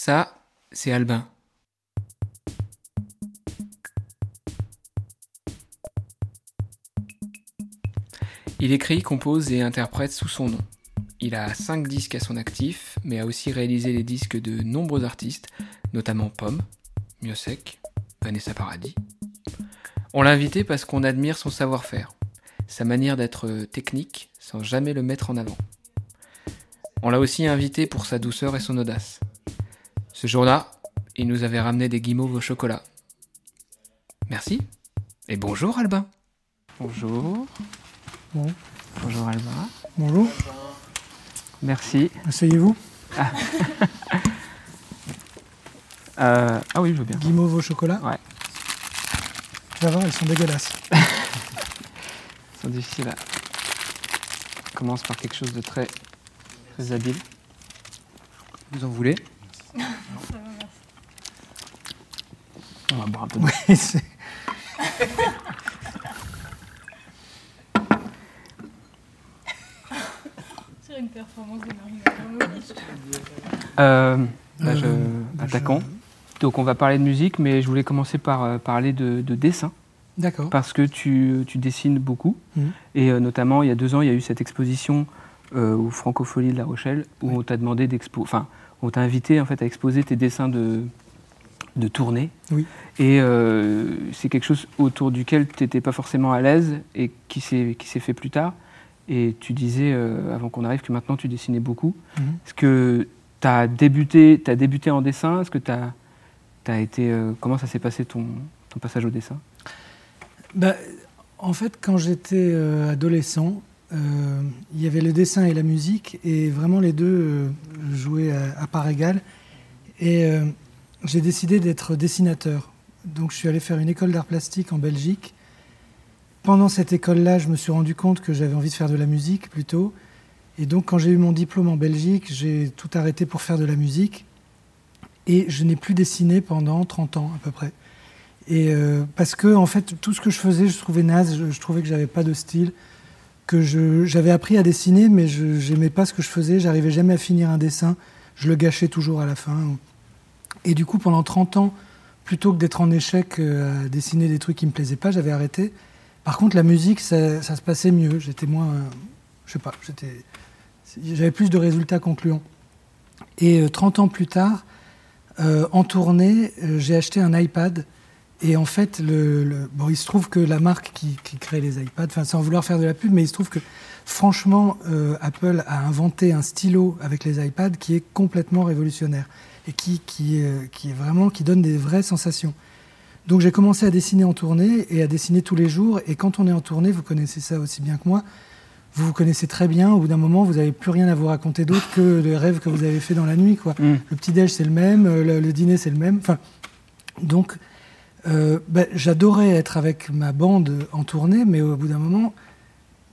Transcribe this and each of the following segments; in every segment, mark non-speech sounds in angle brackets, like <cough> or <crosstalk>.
Ça, c'est Albin. Il écrit, compose et interprète sous son nom. Il a 5 disques à son actif, mais a aussi réalisé les disques de nombreux artistes, notamment Pomme, Miosek, Vanessa Paradis. On l'a invité parce qu'on admire son savoir-faire, sa manière d'être technique sans jamais le mettre en avant. On l'a aussi invité pour sa douceur et son audace. Ce jour-là, il nous avait ramené des guimauves au chocolat. Merci et bonjour Albin. Bonjour. Bon. Bonjour Albin. Bonjour. Merci. Asseyez-vous. Ah. <laughs> Euh, ah oui, je veux bien. Guimauve au chocolat. Ouais. Tu vas voir, elles sont dégueulasses. <laughs> Ils sont difficiles à... On commence par quelque chose de très, très habile. Vous en voulez On va boire un peu de... Oui, <laughs> c'est- C'est une performance de Marie Lamoureux. Euh, bah, je- bah, Attaquons. je- Donc on va parler de musique, mais je voulais commencer par euh, parler de, de dessin, D'accord. parce que tu, tu dessines beaucoup. Mhm. Et euh, notamment, il y a deux ans, il y a eu cette exposition euh, au Francophonie de La Rochelle, où Oui. on t'a demandé d'expo... Enfin, on t'a invité en fait, à exposer tes dessins de, de tournée. Oui. Et euh, c'est quelque chose autour duquel tu n'étais pas forcément à l'aise et qui s'est fait plus tard. Et tu disais, euh, avant qu'on arrive, que maintenant tu dessinais beaucoup. Mhm. Est-ce que tu as débuté, as débuté en dessin? Est-ce que tu as, été. euh, comment ça s'est passé ton, ton passage au dessin? Bah, en fait, quand j'étais adolescent, il y avait le dessin et la musique, et vraiment les deux jouaient à, à part égale. Et j'ai décidé d'être dessinateur. Donc je suis allé faire une école d'art plastique en Belgique. Pendant cette école-là, je me suis rendu compte que j'avais envie de faire de la musique plutôt. Et donc quand j'ai eu mon diplôme en Belgique, j'ai tout arrêté pour faire de la musique. Et je n'ai plus dessiné pendant 30 ans à peu près. Et euh, parce que en fait, tout ce que je faisais, je trouvais naze. Je, je trouvais que j'avais pas de style, que j'avais appris à dessiner, mais je n'aimais pas ce que je faisais. J'arrivais jamais à finir un dessin. Je le gâchais toujours à la fin. Et du coup, pendant 30 ans, plutôt que d'être en échec euh, à dessiner des trucs qui me plaisaient pas, j'avais arrêté. Par contre, la musique, ça, se passait mieux. J'étais moins, euh, je sais pas, j'étais, j'avais plus de résultats concluants. Et euh, 30 ans plus tard, euh, en tournée, euh, j'ai acheté un iPad. Et en fait, bon, il se trouve que la marque qui, crée les iPads, sans vouloir faire de la pub, mais il se trouve que franchement, euh, Apple a inventé un stylo avec les iPads qui est complètement révolutionnaire et qui, qui, est- qui est vraiment qui donne des vraies sensations. Donc j'ai commencé à dessiner en tournée et à dessiner tous les jours. Et quand on est en tournée, vous connaissez ça aussi bien que moi, vous vous connaissez très bien. Au bout d'un moment, vous n'avez plus rien à vous raconter d'autre que les rêves que vous avez fait dans la nuit. Quoi. Mm. Le petit-déj, c'est le même, euh, le, le dîner, c'est le même. Enfin, donc, euh, ben, j'adorais être avec ma bande en tournée, mais au bout d'un moment,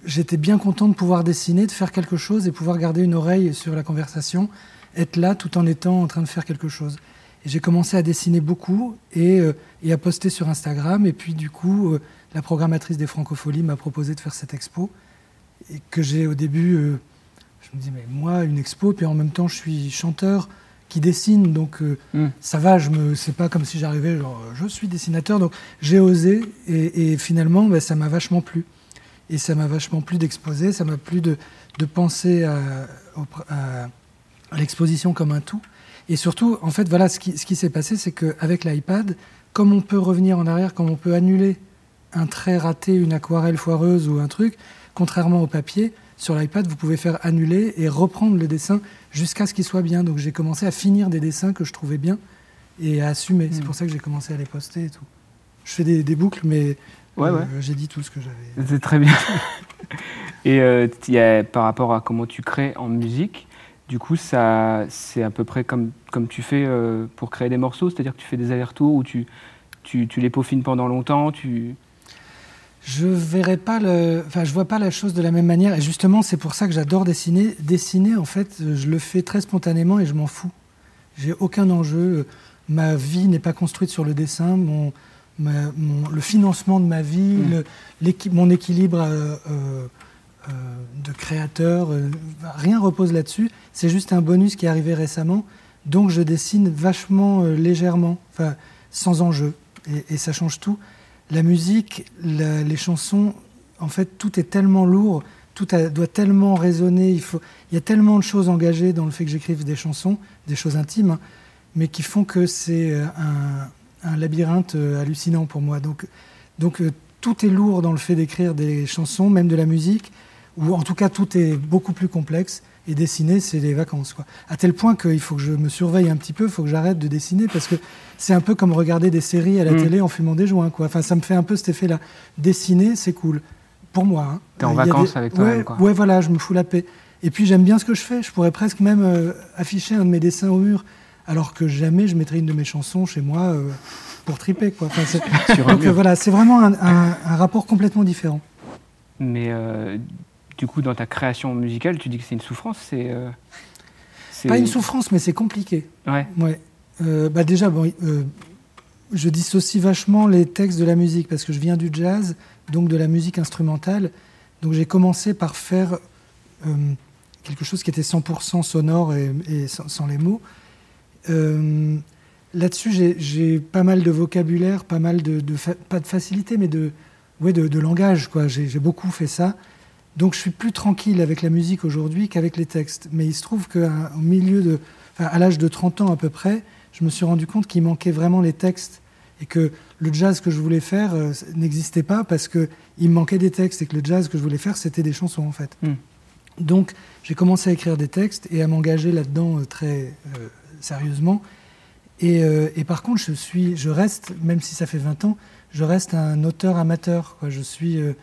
j'étais bien content de pouvoir dessiner, de faire quelque chose et pouvoir garder une oreille sur la conversation, être là tout en étant en train de faire quelque chose. Et j'ai commencé à dessiner beaucoup et, euh, et à poster sur Instagram. Et puis, du coup, euh, la programmatrice des Francopholies m'a proposé de faire cette expo. Et que j'ai au début, euh, je me dis, mais moi, une expo, puis en même temps, je suis chanteur qui dessine, donc euh, Mm. ça va, je me, c'est pas comme si j'arrivais, genre, je suis dessinateur, donc j'ai osé, et, et finalement, ben, ça m'a vachement plu. Et ça m'a vachement plu d'exposer, ça m'a plu de, de penser à- à l'exposition comme un tout. Et surtout, en fait, voilà, ce qui, ce qui s'est passé, c'est qu'avec l'iPad, comme on peut revenir en arrière, comme on peut annuler un trait raté, une aquarelle foireuse ou un truc, contrairement au papier, sur l'iPad, vous pouvez faire annuler et reprendre le dessin jusqu'à ce qu'il soit bien. Donc j'ai commencé à finir des dessins que je trouvais bien et à assumer. C'est Mm. pour ça que j'ai commencé à les poster et tout. Je fais des, des boucles, mais Ouais, euh, ouais. j'ai dit tout ce que j'avais. C'est très bien. <laughs> Et euh, y a- par rapport à comment tu crées en musique, du coup, ça, c'est à peu près comme, comme tu fais euh, pour créer des morceaux, c'est-à-dire que tu fais des allers-retours où tu, tu, tu les peaufines pendant longtemps, tu... Je verrais pas le, enfin, je vois pas la chose de la même manière. Et justement, c'est pour ça que j'adore dessiner. Dessiner, en fait, je le fais très spontanément et je m'en fous. J'ai aucun enjeu. Ma vie n'est pas construite sur le dessin. Mon, ma- mon- le financement de ma vie, Mm. le- mon équilibre euh, euh, euh, de créateur, euh, rien repose là-dessus. C'est juste un bonus qui est arrivé récemment. Donc je dessine vachement euh, légèrement, sans enjeu, et, ça change tout. La musique, les chansons, en fait, tout est tellement lourd, tout doit tellement résonner. Il, y a tellement de choses engagées dans le fait que j'écrive des chansons, des choses intimes, hein, mais qui font que c'est euh, un, labyrinthe euh, hallucinant pour moi. Donc tout est lourd dans le fait d'écrire des chansons, même de la musique, ou en tout cas tout est beaucoup plus complexe. Et dessiner, c'est les vacances. Quoi. À tel point qu'il faut que je me surveille un petit peu, il faut que j'arrête de dessiner, parce que c'est un peu comme regarder des séries à la mmh. télé en fumant des joints. Quoi. Enfin, ça me fait un peu cet effet-là. Dessiner, c'est cool. Pour moi. Hein. T'es en vacances des... avec toi-même. Ouais, ouais, voilà, je me fous la paix. Et puis j'aime bien ce que je fais. Je pourrais presque même euh, afficher un de mes dessins au mur, alors que jamais je mettrais une de mes chansons chez moi euh, pour triper. Quoi. Enfin, <laughs> Donc euh, voilà, c'est vraiment un, un, un, rapport complètement différent. Mais du coup, dans ta création musicale, tu dis que c'est une souffrance C'est euh, pas une souffrance, mais c'est compliqué. Ouais. ouais. Euh, bah déjà, bon, euh, je dissocie vachement les textes de la musique parce que je viens du jazz, donc de la musique instrumentale. Donc j'ai commencé par faire quelque chose qui était 100% sonore et, et sans, sans, les mots. Là-dessus, j'ai pas mal de vocabulaire, pas mal de, de pas de facilité, mais de, ouais, de, de langage. J'ai beaucoup fait ça. Donc je suis plus tranquille avec la musique aujourd'hui qu'avec les textes. Mais il se trouve qu'au milieu de, enfin, à l'âge de 30 ans à peu près, je me suis rendu compte qu'il manquait vraiment les textes et que le jazz que je voulais faire euh, n'existait pas parce que il me manquait des textes et que le jazz que je voulais faire c'était des chansons en fait. Mm. Donc j'ai commencé à écrire des textes et à m'engager là-dedans euh, très euh, sérieusement. Et, euh, et, par contre je suis, je reste, même si ça fait 20 ans, je reste un auteur amateur. Quoi. Je suis euh,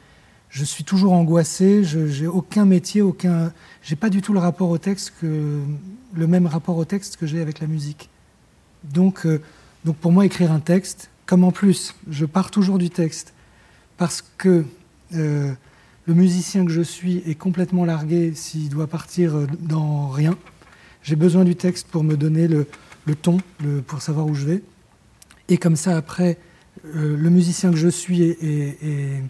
je suis toujours angoissé, je j'ai aucun métier, aucun, j'ai pas du tout le rapport au texte que le même rapport au texte que j'ai avec la musique. Donc, euh, donc pour moi, écrire un texte, comme en plus, je pars toujours du texte, parce que euh, le musicien que je suis est complètement largué s'il doit partir dans rien. J'ai besoin du texte pour me donner le, ton, pour savoir où je vais. Et comme ça, après, euh, le musicien que je suis est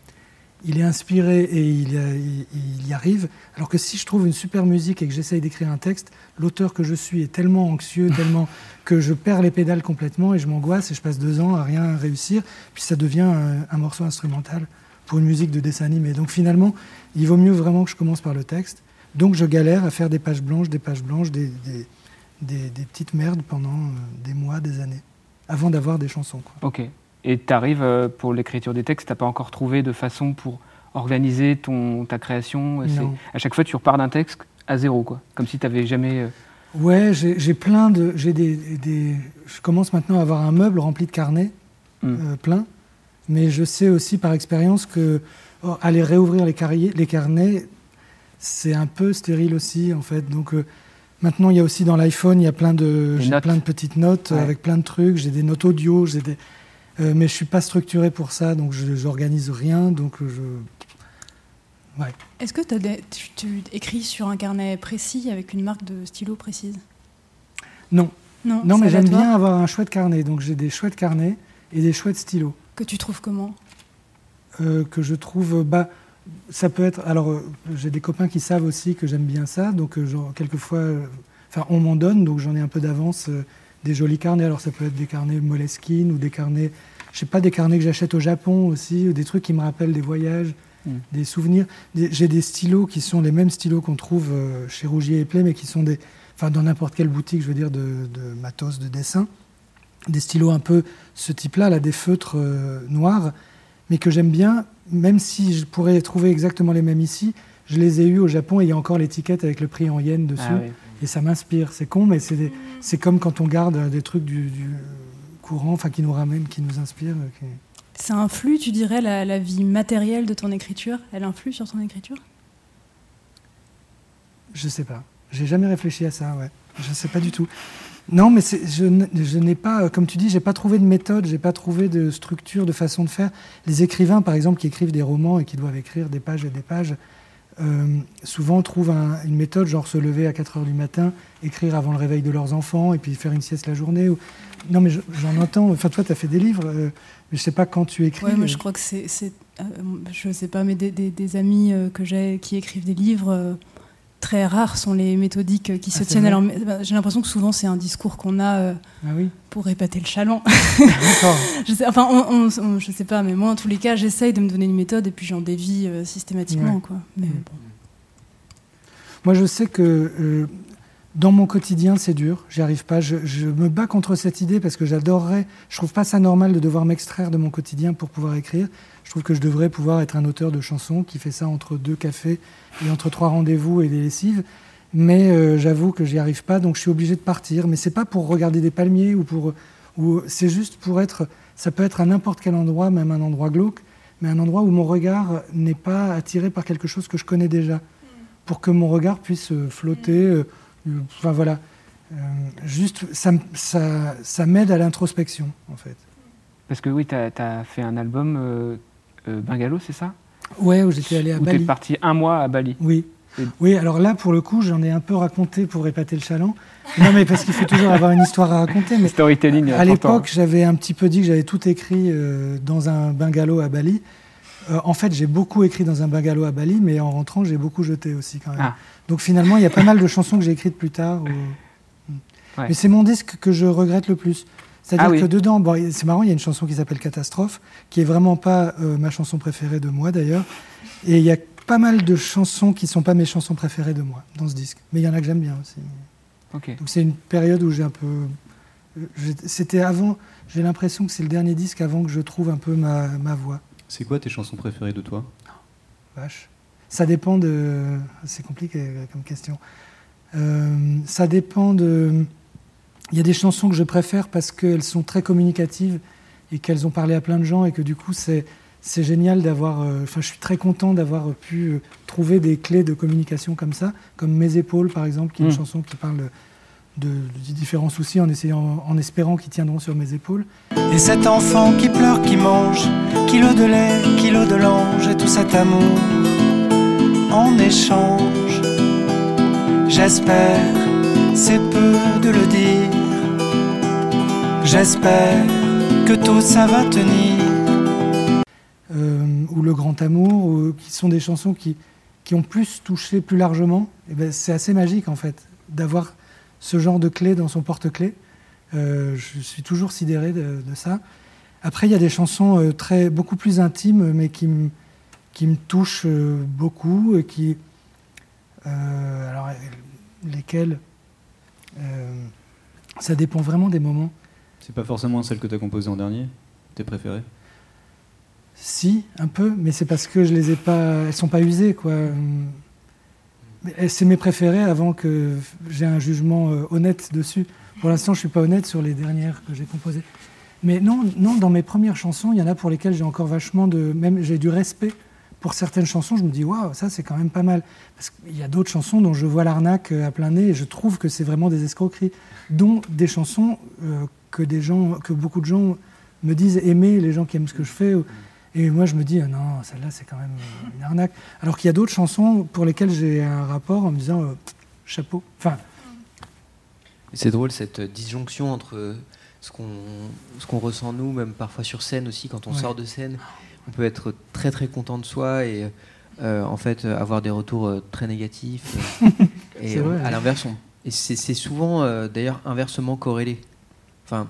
il est inspiré et il, il, il, y arrive. Alors que si je trouve une super musique et que j'essaye d'écrire un texte, l'auteur que je suis est tellement anxieux, <laughs> tellement que je perds les pédales complètement et je m'angoisse et je passe deux ans à rien réussir. Puis ça devient un, un, morceau instrumental pour une musique de dessin animé. Donc finalement, il vaut mieux vraiment que je commence par le texte. Donc je galère à faire des pages blanches, des pages blanches, des, des, des, des petites merdes pendant euh, des mois, des années, avant d'avoir des chansons. Quoi. Ok. Et tu arrives euh, pour l'écriture des textes, tu n'as pas encore trouvé de façon pour organiser ton, ta création À chaque fois, tu repars d'un texte à zéro, quoi. Comme si tu n'avais jamais. Euh... Ouais, j'ai plein de. J'ai des, des, Je commence maintenant à avoir un meuble rempli de carnets, mm. euh, plein. Mais je sais aussi par expérience que oh, aller réouvrir les, carriers, les carnets, c'est un peu stérile aussi, en fait. Donc. Euh, Maintenant, il y a aussi dans l'iPhone, il y a plein de, plein de petites notes ouais. avec plein de trucs. J'ai des notes audio, j'ai des, euh, mais je suis pas structuré pour ça, donc je n'organise rien, donc je. Ouais. Est-ce que des, tu, tu, écris sur un carnet précis avec une marque de stylo précise? Non. Non, non mais j'aime bien avoir un chouette carnet, donc j'ai des chouettes carnets et des chouettes stylos. Que tu trouves comment? Euh, Que je trouve. Bah, ça peut être. Alors, euh, j'ai des copains qui savent aussi que j'aime bien ça, donc euh, genre, quelquefois. Enfin, on m'en donne, donc j'en ai un peu d'avance des jolis carnets. Alors ça peut être des carnets Moleskine ou des carnets, je sais pas, des carnets que j'achète au Japon aussi, ou des trucs qui me rappellent des voyages, mmh. des souvenirs. J'ai des stylos qui sont les mêmes stylos qu'on trouve euh, chez Rougier et Play, mais qui sont des, enfin dans n'importe quelle boutique, je veux dire, de, de, matos de dessin. Des stylos un peu ce type-là, là, des feutres euh, noirs, mais que j'aime bien, même si je pourrais trouver exactement les mêmes ici. Je les ai eus au Japon et il y a encore l'étiquette avec le prix en yens dessus. Ah, oui et ça m'inspire. C'est con, mais c'est comme quand on garde des trucs du, du courant, enfin qui nous ramènent, qui nous inspirent. Qui... Ça influe, tu dirais, la, la, vie matérielle de ton écriture? Elle influe sur ton écriture? Je sais pas. J'ai jamais réfléchi à ça, ouais. Je sais pas du tout. Non, mais je, je n'ai pas, comme tu dis, j'ai pas trouvé de méthode, j'ai pas trouvé de structure, de façon de faire. Les écrivains, par exemple, qui écrivent des romans et qui doivent écrire des pages et des pages, euh, souvent trouvent un, une méthode, genre se lever à 4 heures du matin, écrire avant le réveil de leurs enfants, et puis faire une sieste la journée. Ou... Non, mais j'en entends. Enfin, toi, tu as fait des livres, euh, mais je sais pas quand tu écris. Ouais, moi, je crois que c'est. Euh, je sais pas, mais des, des, des amis euh, que j'ai qui écrivent des livres très rares sont les méthodiques qui Ah, se tiennent. Alors, bah, j'ai l'impression que souvent c'est un discours qu'on a euh, Ah oui, pour épater le chaland. d'accord. <laughs> je sais, enfin, on, on- on- je sais pas, mais moi en tous les cas, j'essaye de me donner une méthode et puis j'en dévie euh, systématiquement, Ouais. quoi. Mais bon. Moi, je sais que euh, dans mon quotidien, c'est dur. J'y arrive pas. Je, me bats contre cette idée parce que j'adorerais. Je trouve pas ça normal de devoir m'extraire de mon quotidien pour pouvoir écrire. Je trouve que je devrais pouvoir être un auteur de chansons qui fait ça entre deux cafés et entre trois rendez-vous et des lessives. Mais euh, j'avoue que j'y arrive pas, donc je suis obligé de partir. Mais c'est pas pour regarder des palmiers ou pour. Ou c'est juste pour être. Ça peut être à n'importe quel endroit, même un endroit glauque, mais un endroit où mon regard n'est pas attiré par quelque chose que je connais déjà pour que mon regard puisse euh, flotter. euh, Enfin voilà. Euh, juste, ça, ça, ça m'aide à l'introspection, en fait. Parce que oui, tu as, fait un album euh, euh, Bungalow, c'est ça? Ouais, où j'étais allé à Où tu es Bali. parti un mois à Bali. Oui. Et- Oui, alors là, pour le coup, j'en ai un peu raconté pour épater le chaland. Non, mais parce qu'il faut toujours avoir une histoire à raconter. Mais Storytelling. à l'époque, j'avais un petit peu dit que j'avais tout écrit dans un bungalow à Bali. Euh, en fait, j'ai beaucoup écrit dans un bungalow à Bali, mais en rentrant, j'ai beaucoup jeté aussi quand même. Ah. Donc finalement, il y a pas mal de chansons que j'ai écrites plus tard. <laughs> Ouais. Mais c'est mon disque que je regrette le plus. C'est-à-dire Ah oui. que dedans, bon, c'est marrant, il y a une chanson qui s'appelle Catastrophe, qui est vraiment pas euh, ma chanson préférée de moi d'ailleurs. Et il y a pas mal de chansons qui sont pas mes chansons préférées de moi dans ce disque. Mais il y en a que j'aime bien aussi. Donc c'est une période où j'ai un peu. euh, C'était avant. J'ai l'impression que c'est le dernier disque avant que je trouve un peu ma, ma voix. C'est quoi tes chansons préférées de toi? Vache. Ça dépend de. C'est compliqué comme question. Euh, ça dépend de. Il y a des chansons que je préfère parce qu'elles sont très communicatives et qu'elles ont parlé à plein de gens et que du coup c'est c'est génial d'avoir. euh, Enfin, je suis très content d'avoir pu euh, trouver des clés de communication comme ça, comme Mes épaules par exemple, qui est une Mm. chanson qui parle de, de différents soucis en essayant, en espérant qu'ils tiendront sur mes épaules. Et cet enfant qui pleure, qui mange, kilo de lait, kilo de l'ange, et tout cet amour en échange. J'espère, c'est peu de le dire. J'espère que tout ça va tenir. euh, ou Le Grand Amour, ou- qui sont des chansons qui, qui ont plus touché plus largement, et ben, c'est assez magique en fait d'avoir ce genre de clé dans son porte-clés. Euh, je suis toujours sidéré de, de ça. Après, il y a des chansons euh, très, beaucoup plus intimes, mais qui, me- qui me touchent euh, beaucoup et qui. euh, alors, lesquelles euh, Ça dépend vraiment des moments. C'est pas forcément celle que tu as composée en dernier Tes préférées? Si, un peu, mais c'est parce que je les ai pas, elles sont pas usées, quoi. Mais C'est mes préférées avant que j'ai un jugement euh, honnête dessus. Pour l'instant, je suis pas honnête sur les dernières que j'ai composées. Mais non, non, dans mes premières chansons, il y en a pour lesquelles j'ai encore vachement de, même j'ai du respect pour certaines chansons. Je me dis waouh, ça c'est quand même pas mal. Parce qu'il y a d'autres chansons dont je vois l'arnaque euh, à plein nez et je trouve que c'est vraiment des escroqueries. Dont des chansons euh, que des gens, que beaucoup de gens me disent aimer, les gens qui aiment ce que je fais. Et moi, je me dis, ah non, celle-là, c'est quand même euh, une arnaque. Alors qu'il y a d'autres chansons pour lesquelles j'ai un rapport en me disant, euh, chapeau. Enfin, C'est drôle cette disjonction entre ce qu'on qu'on ressent nous, même parfois sur scène aussi, quand on Ouais. sort de scène, on peut être très très content de soi et euh, en fait avoir des retours très négatifs. <laughs> et C'est vrai, à l'inverse, et c'est c'est souvent euh, d'ailleurs inversement corrélé. Enfin,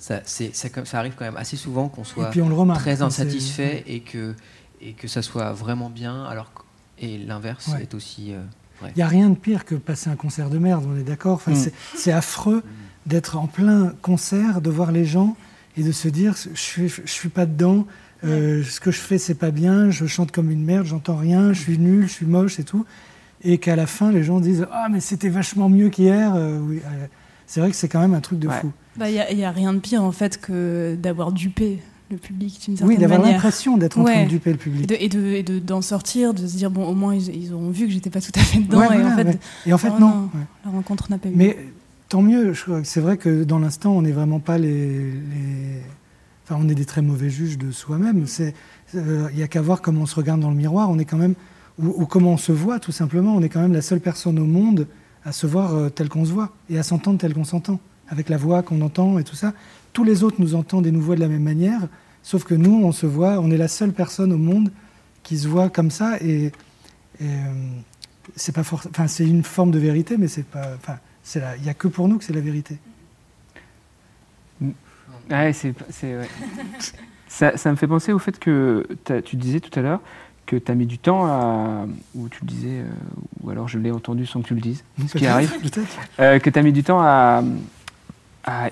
ça, c'est- ça, ça arrive quand même assez souvent qu'on et soit puis on le remarque. très c'est- insatisfait et que et que ça soit vraiment bien, alors et l'inverse Ouais. est aussi euh, Il n'y a rien de pire que passer un concert de merde, on est d'accord enfin, Mm. c'est- affreux d'être en plein concert, de voir les gens et de se dire je suis, je suis pas dedans, euh, ce que je fais c'est pas bien, je chante comme une merde, j'entends rien, je suis nul, je suis moche et tout. Et qu'à la fin les gens disent Ah, mais c'était vachement mieux qu'hier. Euh, oui, c'est vrai que c'est quand même un truc de Ouais. fou. Bah, il n'y a, rien de pire en fait que d'avoir dupé le public d'une certaine Oui, d'avoir manière. l'impression d'être en train de duper le Et public. de- Et de, et de- d'en sortir, de se dire, bon, au moins ils, ils auront vu que j'étais pas tout à fait dedans. Ouais, et voilà, en fait, ouais. Et en fait, non. la rencontre n'a pas eu. Mais tant mieux. C'est vrai que dans l'instant, on n'est vraiment pas les, les- Enfin, on est des très mauvais juges de soi-même. Euh, il y a qu'à voir comment on se regarde dans le miroir. On est quand même, ou, ou comment on se voit, tout simplement. On est quand même la seule personne au monde à se voir euh, tel qu'on se voit et à s'entendre tel qu'on s'entend, avec la voix qu'on entend et tout ça. Tous les autres nous entendent et nous voient de la même manière, sauf que nous, on se voit. On est la seule personne au monde qui se voit comme ça et, et, euh, c'est pas for- enfin c'est une forme de vérité, mais c'est pas, enfin c'est il y a que pour nous que c'est la vérité. Ouais, c'est, c'est- ouais. <laughs> ça, ça me fait penser au fait que tu disais tout à l'heure que tu as mis du temps à. Ou tu le disais, euh, ou alors je l'ai entendu sans que tu le dises, ce qui arrive, euh, que tu as mis du temps à, à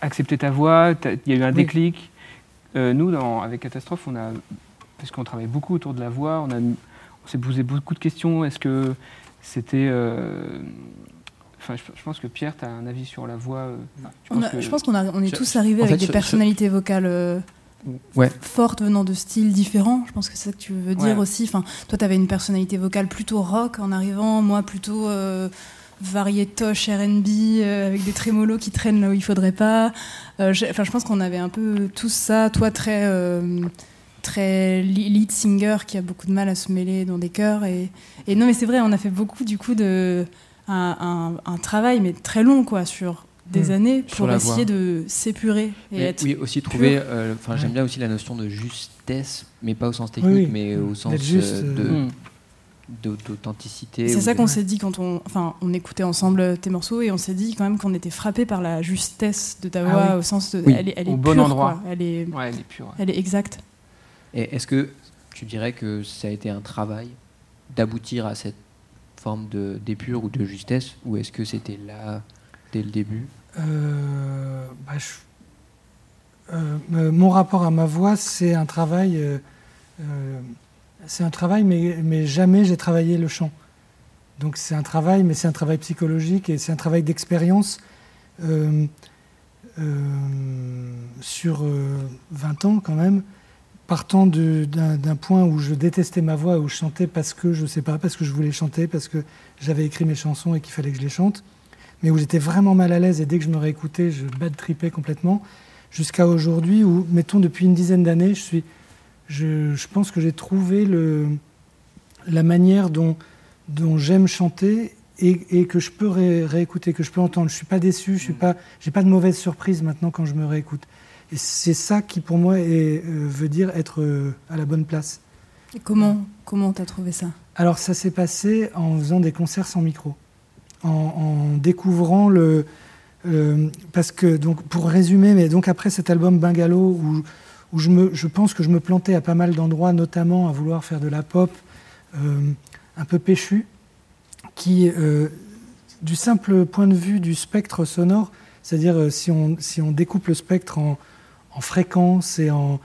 accepter ta voix, il y a eu un Oui. déclic. Euh, nous, dans- avec Catastrophe, on a. Parce qu'on travaille beaucoup autour de la voix, on, a, on s'est posé beaucoup de questions. Est-ce que c'était. euh, Enfin, je, pense que Pierre, tu as un avis sur la voix. euh, enfin, je On pense a- que- Je pense qu'on on est tous arrivés en avec fait, des personnalités vocales euh, Ouais. fortes venant de styles différents. Je pense que c'est ça que tu veux dire Ouais. aussi. Enfin, toi, tu avais une personnalité vocale plutôt rock en arrivant, moi plutôt euh, variétoche R&B euh, avec des trémolos qui traînent là où il faudrait pas. Euh, j'ai- Enfin, je pense qu'on avait un peu tout ça. Toi, très euh, très lead singer qui a beaucoup de mal à se mêler dans des chœurs et, et non mais c'est vrai on a fait beaucoup du coup de un, un- un travail mais très long quoi sur des Mm. années pour essayer voix. de s'épurer et Mais être oui, aussi trouver. euh, Enfin, j'aime bien aussi la notion de justesse, mais pas au sens technique, oui. mais au sens juste, euh, euh, de- Hmm. D'authenticité. C'est ça de- qu'on s'est dit quand on, enfin, on écoutait ensemble tes morceaux et on s'est dit quand même qu'on était frappé par la justesse de ta Ah voix oui. au sens de, Oui. elle est, elle Au bon endroit. quoi. Elle est, Ouais, elle est pure. ouais. elle est exacte. Et est-ce que tu dirais que ça a été un travail d'aboutir à cette forme de d'épure ou de justesse, ou est-ce que c'était là dès le début? Euh, bah, je- euh, euh, mon rapport à ma voix, c'est un travail. euh, euh, c'est un travail, mais, mais jamais j'ai travaillé le chant. Donc c'est un travail, mais c'est un travail psychologique et c'est un travail d'expérience euh, euh, sur euh, 20 ans quand même, partant d'un point où je détestais ma voix, où je chantais parce que je sais pas, parce que je voulais chanter, parce que j'avais écrit mes chansons et qu'il fallait que je les chante mais où j'étais vraiment mal à l'aise et dès que je me réécoutais, je bad tripais complètement, jusqu'à aujourd'hui où, mettons, depuis une dizaine d'années, je, suis, je, je pense que j'ai trouvé le, la manière dont, dont j'aime chanter et, et que je peux ré- réécouter, que je peux entendre. Je ne suis pas déçu, je suis pas, j'ai pas de mauvaise surprise maintenant quand je me réécoute. Et c'est ça qui, pour moi, est, euh, veut dire être euh, à la bonne place. Et comment, comment t'as trouvé ça? Alors ça s'est passé en faisant des concerts sans micro, en, en découvrant le, le- parce que donc pour résumer, mais donc après cet album Bungalow où, où je me, je pense que je me plantais à pas mal d'endroits, notamment à vouloir faire de la pop euh, un peu péchu, qui euh, du simple point de vue du spectre sonore, c'est-à-dire euh, si on si on découpe le spectre en, en fréquences et en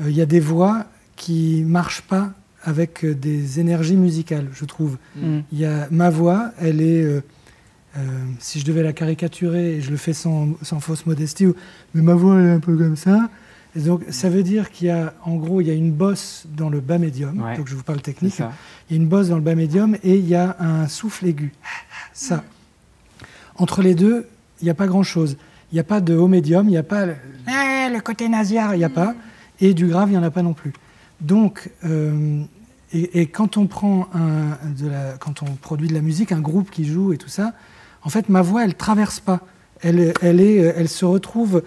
il y a des voix qui marchent pas avec des énergies musicales, je trouve. Il y a ma voix, elle est, euh, si je devais la caricaturer, et je le fais sans, sans fausse modestie, ou- mais ma voix elle est un peu comme ça. Et donc ça veut dire qu'il y a, en gros, il y a une bosse dans le bas médium. Ouais. Donc je vous parle technique. Il y a une bosse dans le bas médium et il y a un souffle aigu. Ça. Entre les deux, il n'y a pas grand-chose. Il n'y a pas de haut médium, il n'y a pas le, le côté nasillard, il n'y a pas. Et du grave, il n'y en a pas non plus. Donc, euh, et, et quand on prend un, de la, quand on produit de la musique, un groupe qui joue et tout ça, en fait, ma voix, elle traverse pas. Elle, elle, est, elle se retrouve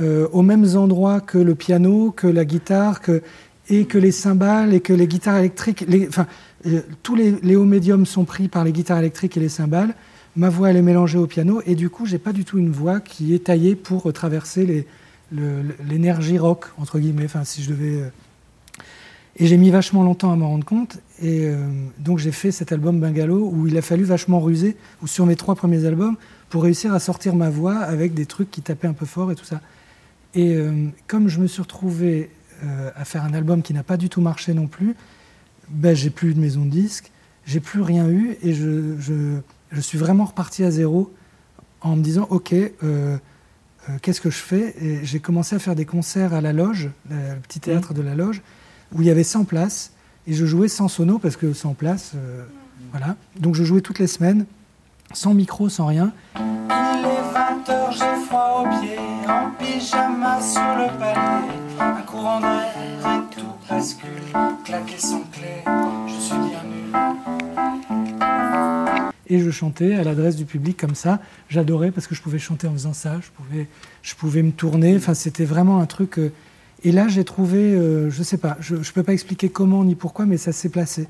euh, aux mêmes endroits que le piano, que la guitare, que, et que les cymbales, et que les guitares électriques. Enfin, euh, tous les, les hauts médiums sont pris par les guitares électriques et les cymbales. Ma voix, elle est mélangée au piano, et du coup, j'ai pas du tout une voix qui est taillée pour traverser l'énergie rock, entre guillemets, enfin, si je devais. euh. Et j'ai mis vachement longtemps à m'en rendre compte, et euh, donc j'ai fait cet album Bungalow où il a fallu vachement ruser, ou sur mes trois premiers albums, pour réussir à sortir ma voix avec des trucs qui tapaient un peu fort et tout ça. Et euh, comme je me suis retrouvé euh, à faire un album qui n'a pas du tout marché non plus, ben, j'ai plus eu de maison de disque, j'ai plus rien eu, et je, je, je suis vraiment reparti à zéro en me disant, ok, euh, qu'est-ce que je fais? Et j'ai commencé à faire des concerts à la loge, le petit théâtre de la loge, où il y avait 100 places, et je jouais sans sono, parce que 100 places, euh, voilà. Donc je jouais toutes les semaines, sans micro, sans rien. Il est 20h, j'ai froid aux pieds, en pyjama sur le palier. Un courant d'air et tout bascule, claquer sans clé, je suis bien nul. et je chantais à l'adresse du public comme ça. J'adorais parce que je pouvais chanter en faisant ça, je pouvais, je pouvais me tourner. Enfin, c'était vraiment un truc. euh, Et là, j'ai trouvé, euh, je sais pas, je, je peux pas expliquer comment ni pourquoi, mais ça s'est placé.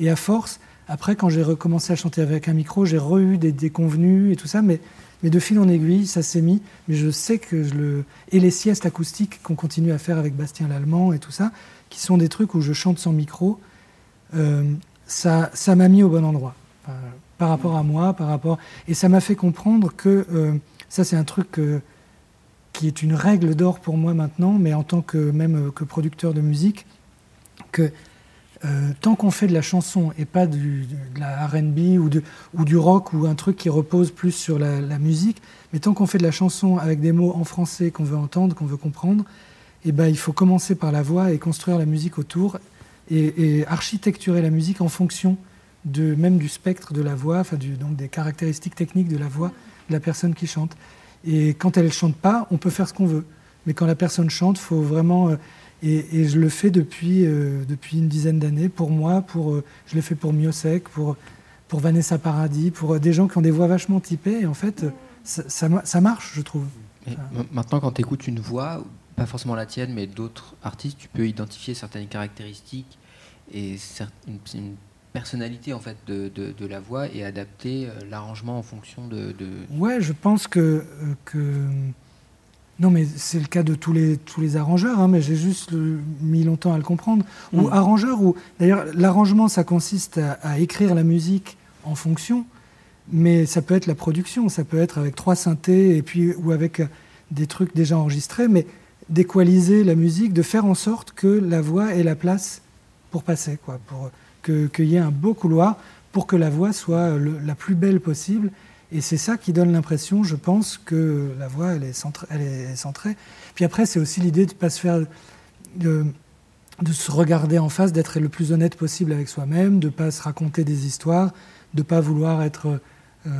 Et à force, Après, quand j'ai recommencé à chanter avec un micro, j'ai re-eu des déconvenus et tout ça, mais, mais de fil en aiguille, ça s'est mis. Mais je sais que je le. Et les siestes acoustiques qu'on continue à faire avec Bastien Lallemand et tout ça, qui sont des trucs où je chante sans micro, euh, ça ça m'a mis au bon endroit. Par rapport à moi, par rapport. Et ça m'a fait comprendre que euh, ça, c'est un truc qui est une règle d'or pour moi maintenant, mais en tant que même euh, que producteur de musique, que euh, tant qu'on fait de la chanson et pas de la R&B ou, du rock ou un truc qui repose plus sur la, musique, mais tant qu'on fait de la chanson avec des mots en français qu'on veut entendre, qu'on veut comprendre, eh ben, il faut commencer par la voix et construire la musique autour et, architecturer la musique en fonction de, même du spectre de la voix, donc des caractéristiques techniques de la voix de la personne qui chante. Et quand elle ne chante pas, on peut faire ce qu'on veut. Mais quand la personne chante, faut vraiment. euh, et, et je le fais depuis, euh, depuis une dizaine d'années pour moi, pour, euh, je l'ai fait pour Miosek, pour, pour Vanessa Paradis, pour euh, des gens qui ont des voix vachement typées. Et en fait, ça, ça ma- ça marche, je trouve. Mais maintenant, quand tu écoutes une voix, pas forcément la tienne, mais d'autres artistes, tu peux identifier certaines caractéristiques et une, une personnalité en fait de, de- de la voix et adapter l'arrangement en fonction de. de- Ouais, je pense que. que non, mais c'est le cas de tous les, tous les arrangeurs, hein, mais j'ai juste euh, mis longtemps à le comprendre. Ou arrangeur, ou. D'ailleurs, l'arrangement, ça consiste à, à écrire la musique en fonction, mais ça peut être la production, ça peut être avec trois synthés, et puis, ou avec euh, des trucs déjà enregistrés, mais d'équaliser la musique, de faire en sorte que la voix ait la place pour passer, quoi, pour que- qu'il y ait un beau couloir, pour que la voix soit le- la plus belle possible. Et c'est ça qui donne l'impression, je pense, que la voix, elle est centrée. Elle est centrée. Puis après, c'est aussi l'idée de ne pas se faire. De, de se regarder en face, d'être le plus honnête possible avec soi-même, de ne pas se raconter des histoires, de ne pas vouloir être euh,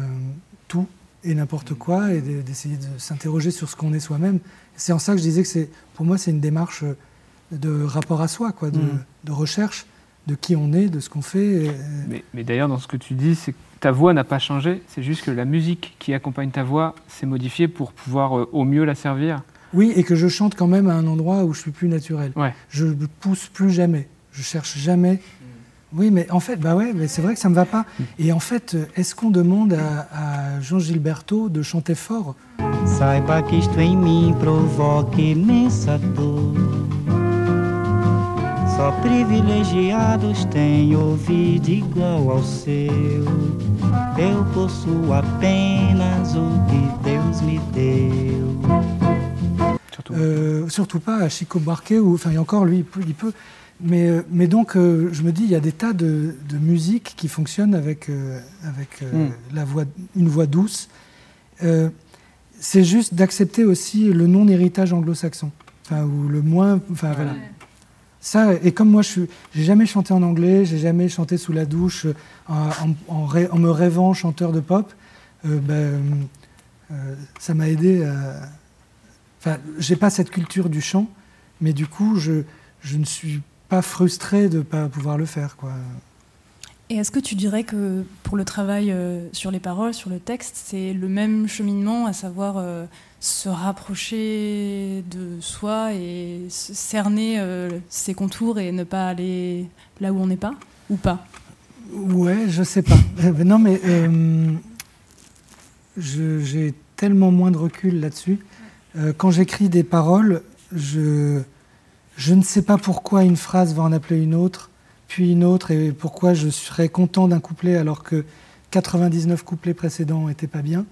tout et n'importe quoi, et de- d'essayer de s'interroger sur ce qu'on est soi-même. C'est en ça que je disais que c'est, pour moi, c'est une démarche de rapport à soi, quoi, de, Mm. de recherche de qui on est, de ce qu'on fait. et- Mais, mais d'ailleurs, dans ce que tu dis, c'est ta voix n'a pas changé, c'est juste que la musique qui accompagne ta voix s'est modifiée pour pouvoir euh, au mieux la servir. Oui, et que je chante quand même à un endroit où je suis plus naturel. Ouais. Je ne pousse plus jamais. Je cherche jamais. Oui, mais en fait, bah ouais, mais c'est vrai que ça me va pas. Et en fait, euh, est-ce qu'on demande à, à Jean Gilberto de chanter fort? Saiba que isto em mim provoca imensa dor. Só privilegiados têm ouvido igual ao seu. Eu possuo apenas o que Deus me deu. Surtout. Euh, Surtout pas à Chico Barquet, ou enfin, encore lui, il peut. mais, euh, mais donc, euh, je me dis, il y a des tas de, de musiques qui fonctionnent avec, euh, avec euh, Mm. la voix, une voix douce. Euh, c'est juste d'accepter aussi le non-héritage anglo-saxon. Enfin, ou le moins. Enfin, voilà. Ça, et comme moi, je j'ai jamais chanté en anglais, j'ai jamais chanté sous la douche euh, en, me rêvant chanteur de pop, euh, ben, euh, ça m'a aidé à. Enfin, j'ai pas cette culture du chant, mais du coup, je, je ne suis pas frustré de pas pouvoir le faire, quoi. Et est-ce que tu dirais que pour le travail sur les paroles, sur le texte, c'est le même cheminement, à savoir se rapprocher de soi et cerner euh, ses contours et ne pas aller là où on n'est pas Ou pas? Ouais, je sais pas. Euh, non, mais euh, j'ai tellement moins de recul là-dessus. Quand j'écris des paroles, je, je ne sais pas pourquoi une phrase va en appeler une autre, puis une autre, et pourquoi je serais content d'un couplet alors que 99 couplets précédents n'étaient pas bien.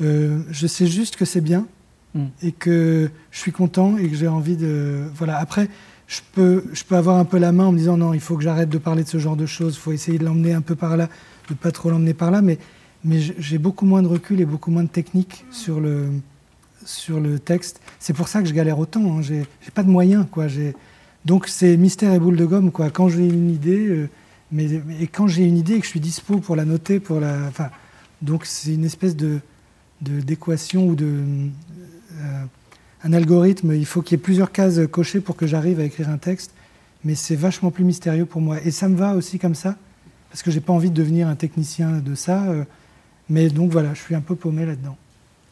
Euh, je sais juste que c'est bien Mm. et que je suis content et que j'ai envie de. Voilà. Après, je peux, je peux avoir un peu la main en me disant non, il faut que j'arrête de parler de ce genre de choses, il faut essayer de l'emmener un peu par là, de pas trop l'emmener par là, mais, mais j'ai beaucoup moins de recul et beaucoup moins de technique sur le, sur le texte. C'est pour ça que je galère autant. Hein. J'ai j'ai pas de moyens, quoi. J'ai- Donc c'est mystère et boule de gomme, quoi. Quand j'ai une idée, euh, mais, mais- et quand j'ai une idée et que je suis dispo pour la noter, pour la, enfin, donc c'est une espèce de- d'équation ou de euh, un algorithme. Il faut qu'il y ait plusieurs cases cochées pour que j'arrive à écrire un texte, mais c'est vachement plus mystérieux pour moi. Et ça me va aussi comme ça, parce que j'ai pas envie de devenir un technicien de ça. euh, mais donc voilà, je suis un peu paumé là-dedans.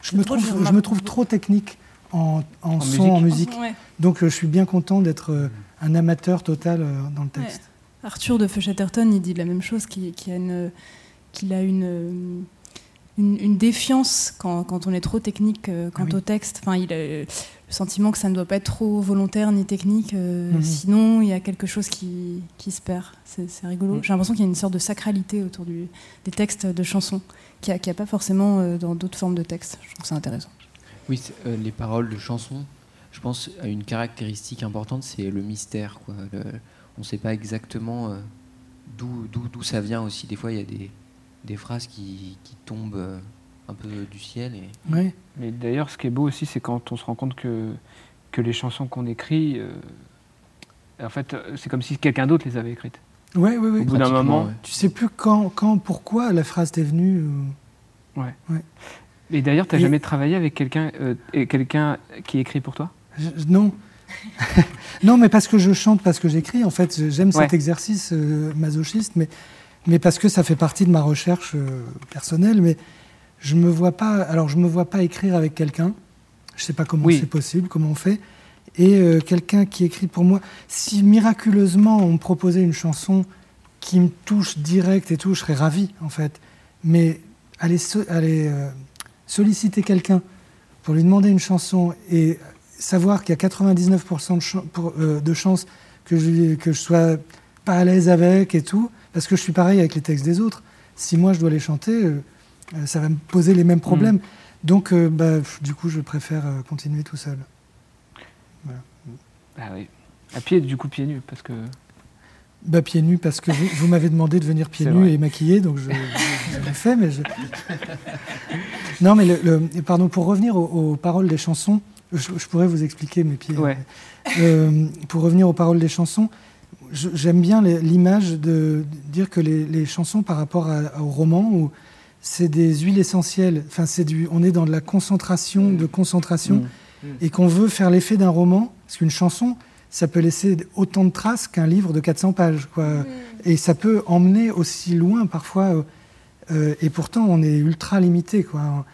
Je me trouve, je me trouve trop technique en, en son, musique. en musique. Ouais. Donc euh, je suis bien content d'être euh, un amateur total euh, dans le texte. Arthur de Feuchetterton, il dit la même chose, qu'il a une, qu'il a une, une, une défiance quand, quand, on est trop technique euh, quant Ah oui. au texte. Enfin, il a le sentiment que ça ne doit pas être trop volontaire ni technique, euh, Mhm. sinon il y a quelque chose qui, qui se perd. C'est rigolo. Mhm. J'ai l'impression qu'il y a une sorte de sacralité autour du, des textes de chansons, qu'il n'y a, a pas forcément euh, dans d'autres formes de textes. Je trouve ça intéressant. Oui, les paroles de chansons, je pense à une caractéristique importante, c'est le mystère. Quoi. Le- on ne sait pas exactement d'où d'où- d'où ça vient aussi. Des fois, il y a des, des phrases qui, qui tombent euh, un peu du ciel. Et... Ouais. Mais d'ailleurs, ce qui est beau aussi, c'est quand on se rend compte que, que les chansons qu'on écrit, euh, en fait, c'est comme si quelqu'un d'autre les avait écrites. Ouais, ouais, ouais. Au bout d'un moment. ouais. Tu sais plus quand, quand, pourquoi la phrase t'est venue. euh, Et d'ailleurs, tu n'as Et- jamais travaillé avec quelqu'un euh, et quelqu'un qui écrit pour toi? Je- non. <laughs> non, mais parce que je chante, parce que j'écris. En fait, j'aime Ouais. cet exercice euh, masochiste, mais, mais parce que ça fait partie de ma recherche euh, personnelle. Mais je me vois pas. Alors, je me vois pas écrire avec quelqu'un. Je sais pas comment Oui. c'est possible, comment on fait. Et euh, quelqu'un qui écrit pour moi. Si miraculeusement on me proposait une chanson qui me touche direct et tout, je serais ravi, en fait. Mais aller, so- aller euh, solliciter quelqu'un pour lui demander une chanson et savoir qu'il y a 99% de, pour- euh, de chances que je, que je sois pas à l'aise avec et tout, parce que je suis pareil avec les textes des autres. Si moi je dois les chanter, euh, euh, ça va me poser les mêmes problèmes. Donc, euh, bah, du coup, je préfère continuer tout seul. Ah oui. À pied, du coup, pieds nus, parce que. Bah, pieds nus, parce que vous, vous m'avez demandé de venir pieds nus vrai. et maquillés, donc je, je- je l'ai fait, mais je... <laughs> Non, mais le, le- pardon, pour revenir aux, aux paroles des chansons, je, je pourrais vous expliquer mes pieds. Ouais. Euh, pour revenir aux paroles des chansons, j'aime bien l'image de, dire que les, les chansons par rapport à- au roman, où c'est des huiles essentielles, enfin, c'est du, on est dans de la concentration, de concentration, Mm. et qu'on veut faire l'effet d'un roman, parce qu'une chanson, ça peut laisser autant de traces qu'un livre de 400 pages. Quoi. Et ça peut emmener aussi loin parfois, euh, euh, et pourtant on est ultra limité. Quoi.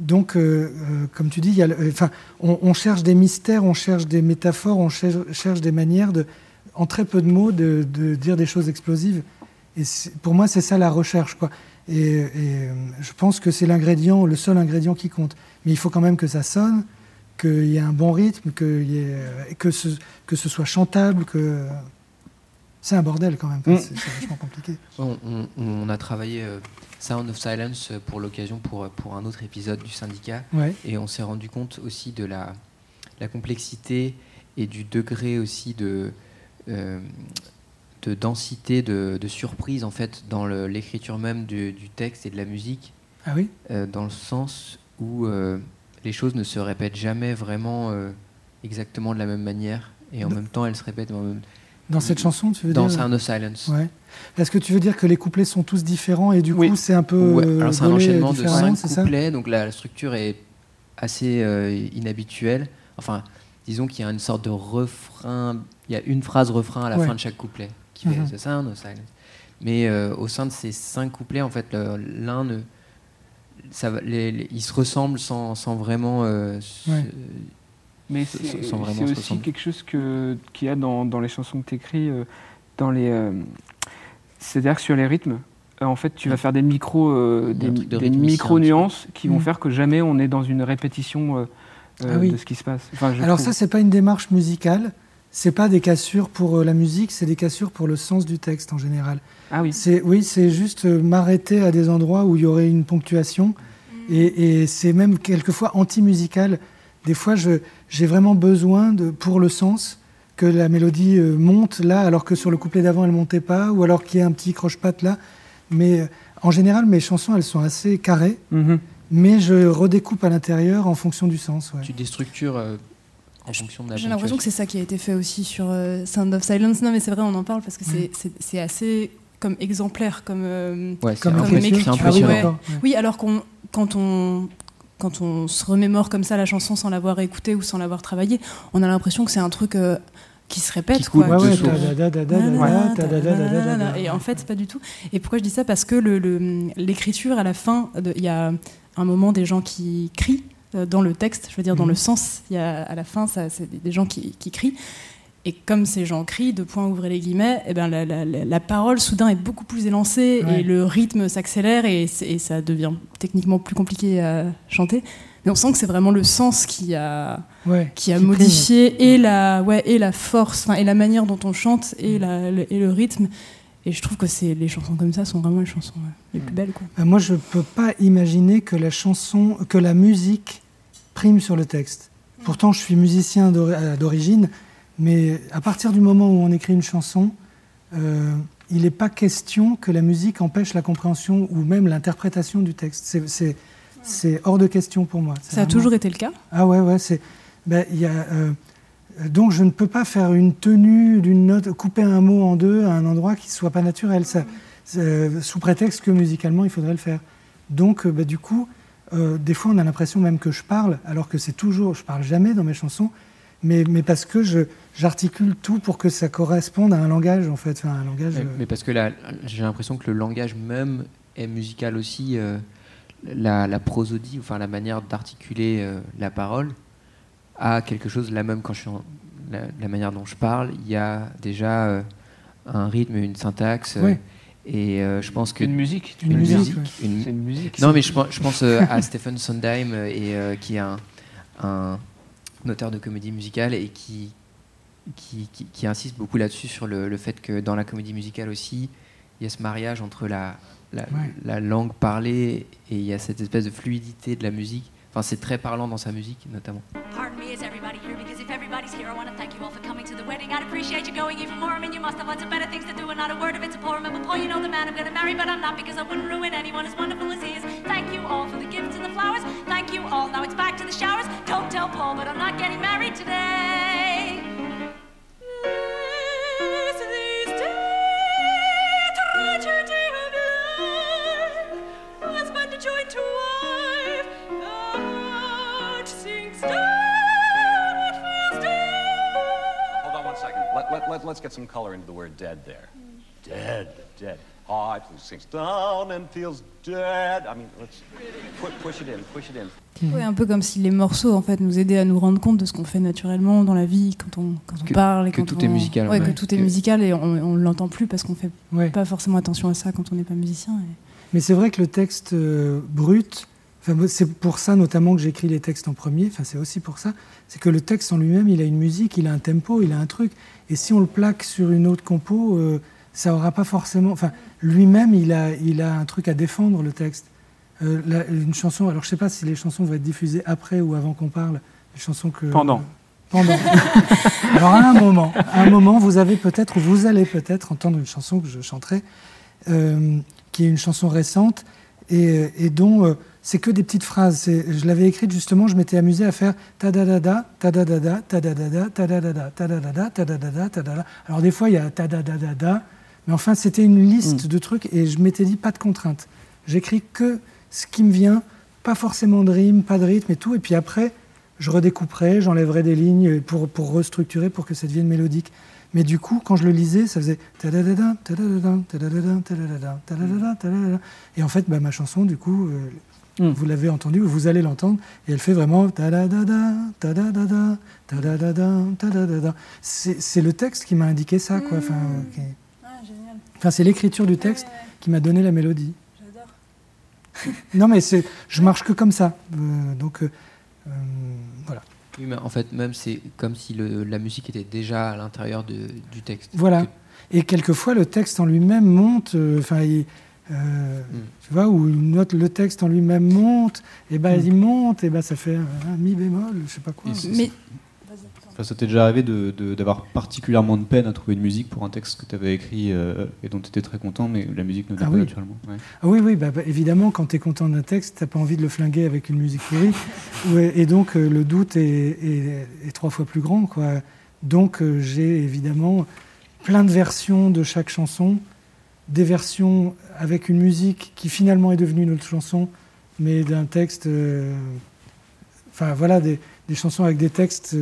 Donc, euh, euh, comme tu dis, y a euh, enfin, on, on cherche des mystères, on cherche des métaphores, on cherche, cherche des manières, de, en très peu de mots, de, de dire des choses explosives. Et pour moi, c'est ça la recherche. Quoi. Et, et, euh, je pense que c'est l'ingrédient, le seul ingrédient qui compte. Mais il faut quand même que ça sonne, qu'il y ait un bon rythme, y ait, euh, que, ce, que ce soit chantable, que c'est un bordel quand même. Mm. C'est vachement compliqué. On, on- on a travaillé euh, Sound of Silence euh, pour l'occasion, pour, pour un autre épisode du syndicat. Ouais. Et on s'est rendu compte aussi de la, la complexité et du degré aussi de, euh, de densité, de, de surprise en fait dans l'écriture même du, du texte et de la musique, Ah oui? Euh, dans le sens où euh, les choses ne se répètent jamais vraiment euh, exactement de la même manière et en Dans- même temps elles se répètent en même- Dans cette chanson, tu veux dans dire? Sound of Silence. Ouais. Est-ce que tu veux dire que les couplets sont tous différents et du Oui. coup c'est un peu Ouais, euh, alors c'est un enchaînement de cinq couplets, donc la, la structure est assez euh, inhabituelle. Enfin, disons qu'il y a une sorte de refrain, il y a une phrase refrain à la Ouais. fin de chaque couplet qui fait Mhm. The Sound of Silence. Mais euh, au sein de ces cinq couplets, en fait, l'un ne, ça, va- les- les- ils se ressemblent sans, sans vraiment. euh, se- Ouais. Mais c'est aussi ressembler. quelque chose que- qu'il y a dans, dans les chansons que tu écris, dans les. euh, C'est-à-dire que sur les rythmes, euh, en fait, tu vas faire des micro, euh, des, des micro nuances qui vont Mm. faire que jamais on est dans une répétition euh, Ah oui. de ce qui se passe. Enfin, je Alors trouve. ça, c'est pas une démarche musicale. C'est pas des cassures pour euh, la musique, c'est des cassures pour le sens du texte en général. ah oui. C'est oui, c'est juste euh, m'arrêter à des endroits où il y aurait une ponctuation, et, et c'est même quelquefois anti-musical. Des fois, je j'ai vraiment besoin de pour le sens que la mélodie euh, monte là, alors que sur le couplet d'avant elle montait pas, ou alors qu'il y ait un petit croche-patte là. Mais euh, en général, mes chansons elles sont assez carrées, Mhm. Mais je redécoupe à l'intérieur en fonction du sens. ouais. Tu déstructures euh, en fonction de la J'ai l'impression que c'est ça qui a été fait aussi sur euh, Sound of Silence. Non, mais c'est vrai, on en parle parce que c'est- c'est assez comme exemplaire, comme. euh, Ouais, Comme Comme impressionnant. Ah impressionnant. ouais. Oui, alors qu'on quand on quand on se remémore comme ça la chanson sans l'avoir écoutée ou sans l'avoir travaillée, on a l'impression que c'est un truc euh, qui se répète. Quoi. Et en fait, pas du tout. Et pourquoi je dis ça? Parce que le- le- l'écriture, à la fin, il y a un moment des gens qui crient euh, dans le texte, je veux dire dans Mhm. le sens. Il y a à la fin, c'est des- gens qui, qui crient. Et comme ces gens crient, de point ouvrez les guillemets, et ben la, la- la- la parole soudain est beaucoup plus élancée Ouais. et le rythme s'accélère et, ça devient techniquement plus compliqué à chanter. Mais on sent que c'est vraiment le sens qui a, Ouais, qui a modifié et la, ouais, et la force, et la manière dont on chante et, la, le, et le rythme. Et je trouve que c'est les chansons comme ça sont vraiment les chansons euh, les plus belles. Quoi. Euh, Moi, je peux pas imaginer que la chanson, que la musique prime sur le texte. Pourtant, je suis musicien euh, d'origine, mais à partir du moment où on écrit une chanson, euh, il n'est pas question que la musique empêche la compréhension ou même l'interprétation du texte. C'est- C'est c'est hors de question pour moi. Ça a toujours été le cas? Ah ouais, ouais, c'est. ben, il y a, euh, donc je ne peux pas faire une tenue d'une note, couper un mot en deux à un endroit qui ne soit pas naturel, ça, c'est- sous prétexte que musicalement il faudrait le faire. Donc euh, ben, du coup, euh, des fois on a l'impression même que je parle, alors que c'est toujours, je parle jamais dans mes chansons, mais, mais parce que j'articule tout pour que ça corresponde à un langage en fait, enfin, un langage. Mais, euh, mais parce que là, j'ai l'impression que le langage même est musical aussi. euh, la, la prosodie, enfin la manière d'articuler euh, la parole, a quelque chose là même quand je suis en- la, la manière dont je parle, il y a déjà euh, un rythme, une syntaxe. euh, Oui. Et euh, je pense que Une musique, tu Une veux dire. musique, une- C'est une musique. non, mais je, pense- je pense euh, à <laughs> Stephen Sondheim, euh, et, euh, qui est un, un auteur de comédie musicale et qui, qui, qui- qui insiste beaucoup là-dessus, sur le, le fait que dans la comédie musicale aussi, il y a ce mariage entre la, la, Ouais. la langue parlée et il y a cette espèce de fluidité de la musique. Enfin, c'est très parlant dans sa musique, notamment. Is everybody here? Because if everybody's here, I want to thank you all for coming to the wedding. I'd appreciate you going even more. I mean, you must have lots of better things to do, and not a word of it's a poor remember, Paul, you know the man I'm gonna marry, but I'm not because I wouldn't ruin anyone as wonderful as he is. Thank you all for the gifts and the flowers. Thank you all. Now it's back to the showers. Don't tell Paul, but I'm not getting married today. Get some color into the word dead there. Dead, dead. Heart sinks down and feels dead. I mean, let's pu- push it in, push it in. <laughs> Ouais, un peu comme si les morceaux en fait nous aidaient à nous rendre compte de ce qu'on fait naturellement dans la vie quand on, quand on Que- parle et que quand tout on- est musical, Ouais, ouais. que tout est Que- musical et on, on l'entend plus parce qu'on fait ouais. pas forcément attention à ça quand on n'est pas musicien. et- Mais c'est vrai que le texte euh, brut, enfin, c'est pour ça notamment que j'écris les textes en premier, enfin, c'est aussi pour ça, c'est que le texte en lui-même, il a une musique, il a un tempo, il a un truc. Et si on le plaque sur une autre compo, euh, ça aura pas forcément. Enfin, lui-même, il a, il a un truc à défendre, le texte. Euh, la- une chanson, alors je sais pas si les chansons vont être diffusées après ou avant qu'on parle, les chansons que. Pendant. Pendant. <laughs> alors à un moment, à un moment, vous avez peut-être, ou vous allez peut-être entendre une chanson que je chanterai, euh, qui est une chanson récente et, et dont euh, c'est que des petites phrases. Je l'avais écrite justement, je m'étais amusé à faire ta da da da, ta da da da, ta da da da, ta da da da, ta da da da, ta da da da, ta da da. Alors des fois il y a ta da da da da, mais enfin c'était une liste de trucs et je m'étais dit pas de contraintes. J'écris que ce qui me vient, pas forcément de rime, pas de rythme et tout. Et puis après, je redécouperai, j'enlèverai des lignes pour, pour restructurer pour que ça devienne mélodique. Mais du coup, quand je le lisais, ça faisait ta-da-da-da, ta-da-da-da, ta-da-da-da, ta-da-da-da, ta-da-da-da, ta-da-da-da. Et en fait, bah, ma chanson, du coup, euh, Mm. vous l'avez entendue, vous allez l'entendre, et elle fait vraiment ta-da-da-da, ta-da-da-da, ta-da-da-da, ta-da-da-da. C'est le texte qui m'a indiqué ça, quoi. Enfin, qui- enfin, c'est l'écriture du texte qui m'a donné la mélodie. Non, mais c'est, je marche que comme ça. Euh, donc, euh, euh, voilà. Oui, mais en fait, même c'est comme si le- la musique était déjà à l'intérieur de- du texte. Voilà. Que- Et quelquefois, le texte en lui-même monte. euh, Enfin, euh, tu vois, ou une note, le texte en lui-même monte. Et ben, il monte. Et ben, ça fait un, un mi bémol, je sais pas quoi. Mais Enfin, ça t'est déjà arrivé de- de- d'avoir particulièrement de peine à trouver une musique pour un texte que tu avais écrit euh, et dont tu étais très content, mais la musique ne vient Ah pas oui. naturellement. ouais. Ah oui, oui, bah, bah, évidemment, quand tu es content d'un texte, t'as pas envie de le flinguer avec une musique pourrie. <laughs> Ouais, et donc, euh, le doute est, est- est trois fois plus grand. Quoi. Donc, euh, j'ai évidemment plein de versions de chaque chanson, des versions avec une musique qui finalement est devenue une autre chanson, mais d'un texte. Enfin, voilà, des, des chansons avec des textes.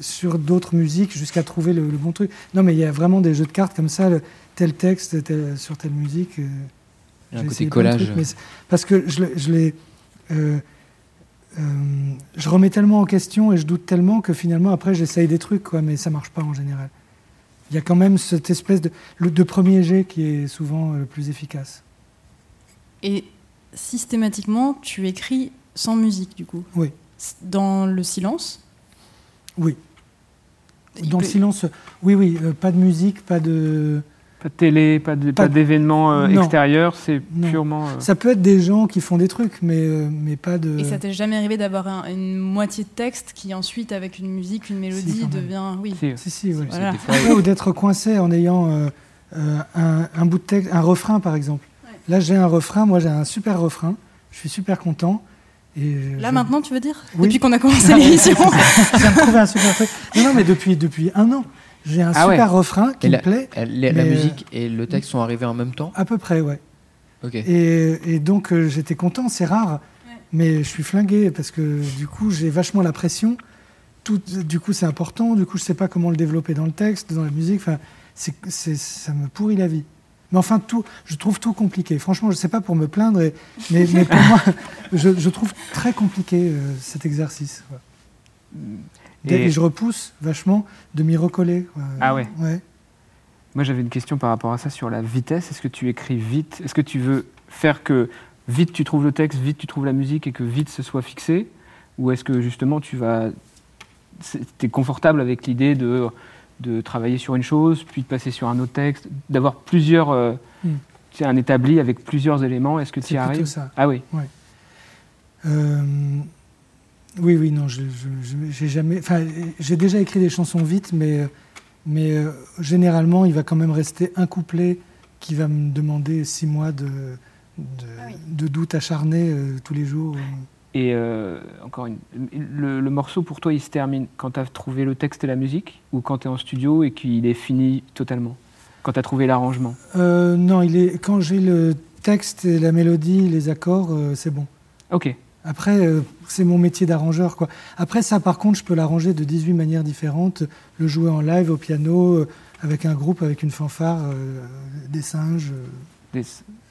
Sur d'autres musiques jusqu'à trouver le, le bon truc. Non, mais il y a vraiment des jeux de cartes comme ça, le- tel texte tel- sur telle musique. euh, Il y a un côté collage. trucs, mais c'est- parce que je, je l'ai. euh, euh, je remets tellement en question et je doute tellement que finalement après j'essaye des trucs, quoi, mais ça marche pas en général. Il y a quand même cette espèce de, de premier jet qui est souvent euh, le plus efficace. Et systématiquement, tu écris sans musique, du coup? Oui. Dans le silence? Oui. Dans le silence, oui, oui, euh, pas de musique, pas de. Pas de télé, pas d'événements euh, extérieurs, c'est purement. euh, Ça peut être des gens qui font des trucs, mais, euh, mais pas de. Et ça t'est jamais arrivé d'avoir un- une moitié de texte qui ensuite, avec une musique, une mélodie, devient. Oui. si. Si, si, oui. Voilà. Fois, ou d'être coincé en ayant euh, euh, un, un bout de texte, un refrain par exemple. Ouais. Là, j'ai un refrain, moi j'ai un super refrain, je suis super content. Et Là je- maintenant, tu veux dire Oui. Depuis qu'on a commencé l'émission <laughs> je viens de trouver un super truc. Non, non, mais depuis, depuis un an, j'ai un Ah super ouais. refrain qui Et me la, plaît. la- la mais, euh, musique et le texte sont arrivés en même temps À peu près, ouais. Ok. Et, et donc euh, j'étais content, c'est rare, Ouais. mais je suis flingué parce que du coup j'ai vachement la pression. Tout, du coup c'est important, du coup je sais pas comment le développer dans le texte, dans la musique. Enfin, c'est, c'est- ça me pourrit la vie. Mais enfin tout, je trouve tout compliqué. Franchement, je sais pas pour me plaindre, et- mais, mais pour moi, <laughs> je, je trouve très compliqué euh, cet exercice. Et, Et- je repousse vachement de m'y recoller. Ah ouais. Ouais. Moi, j'avais une question par rapport à ça sur la vitesse. Est-ce que tu écris vite? Est-ce que tu veux faire que vite tu trouves le texte, vite tu trouves la musique et que vite ce soit fixé? Ou est-ce que justement tu vas. Tu es confortable avec l'idée de, de travailler sur une chose, puis de passer sur un autre texte, d'avoir plusieurs. euh, Hmm. tu sais, un établi avec plusieurs éléments Est-ce que tu C'est y plutôt arrives ça. Ah oui. Euh, oui, oui, non, j'ai jamais. Enfin, j'ai déjà écrit des chansons vite, mais, mais euh, généralement, il va quand même rester un couplet qui va me demander six mois de, de, Ah oui. de doute acharné euh, tous les jours. Et euh, encore une. Le, le morceau pour toi, il se termine quand tu as trouvé le texte et la musique ou quand tu es en studio et qu'il est fini totalement? Quand tu as trouvé l'arrangement? Euh, non, il est quand j'ai le texte et la mélodie, les accords, euh, c'est bon. Ok. Après, c'est mon métier d'arrangeur. quoi. Après, ça, par contre, je peux l'arranger de 18 manières différentes. Le jouer en live, au piano, avec un groupe, avec une fanfare, des singes. Des-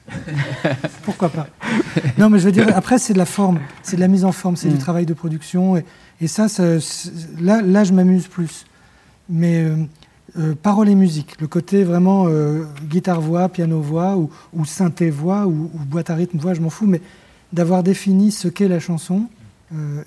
<laughs> pourquoi pas Non, mais je veux dire, après, c'est de la forme, c'est de la mise en forme, c'est Mm. du travail de production. Et, et ça, là, là, je m'amuse plus. Mais euh, euh, parole et musique, le côté vraiment euh, guitare-voix, piano-voix, ou, ou synthé-voix, ou, ou boîte à rythme-voix, je m'en fous, mais d'avoir défini ce qu'est la chanson. euh,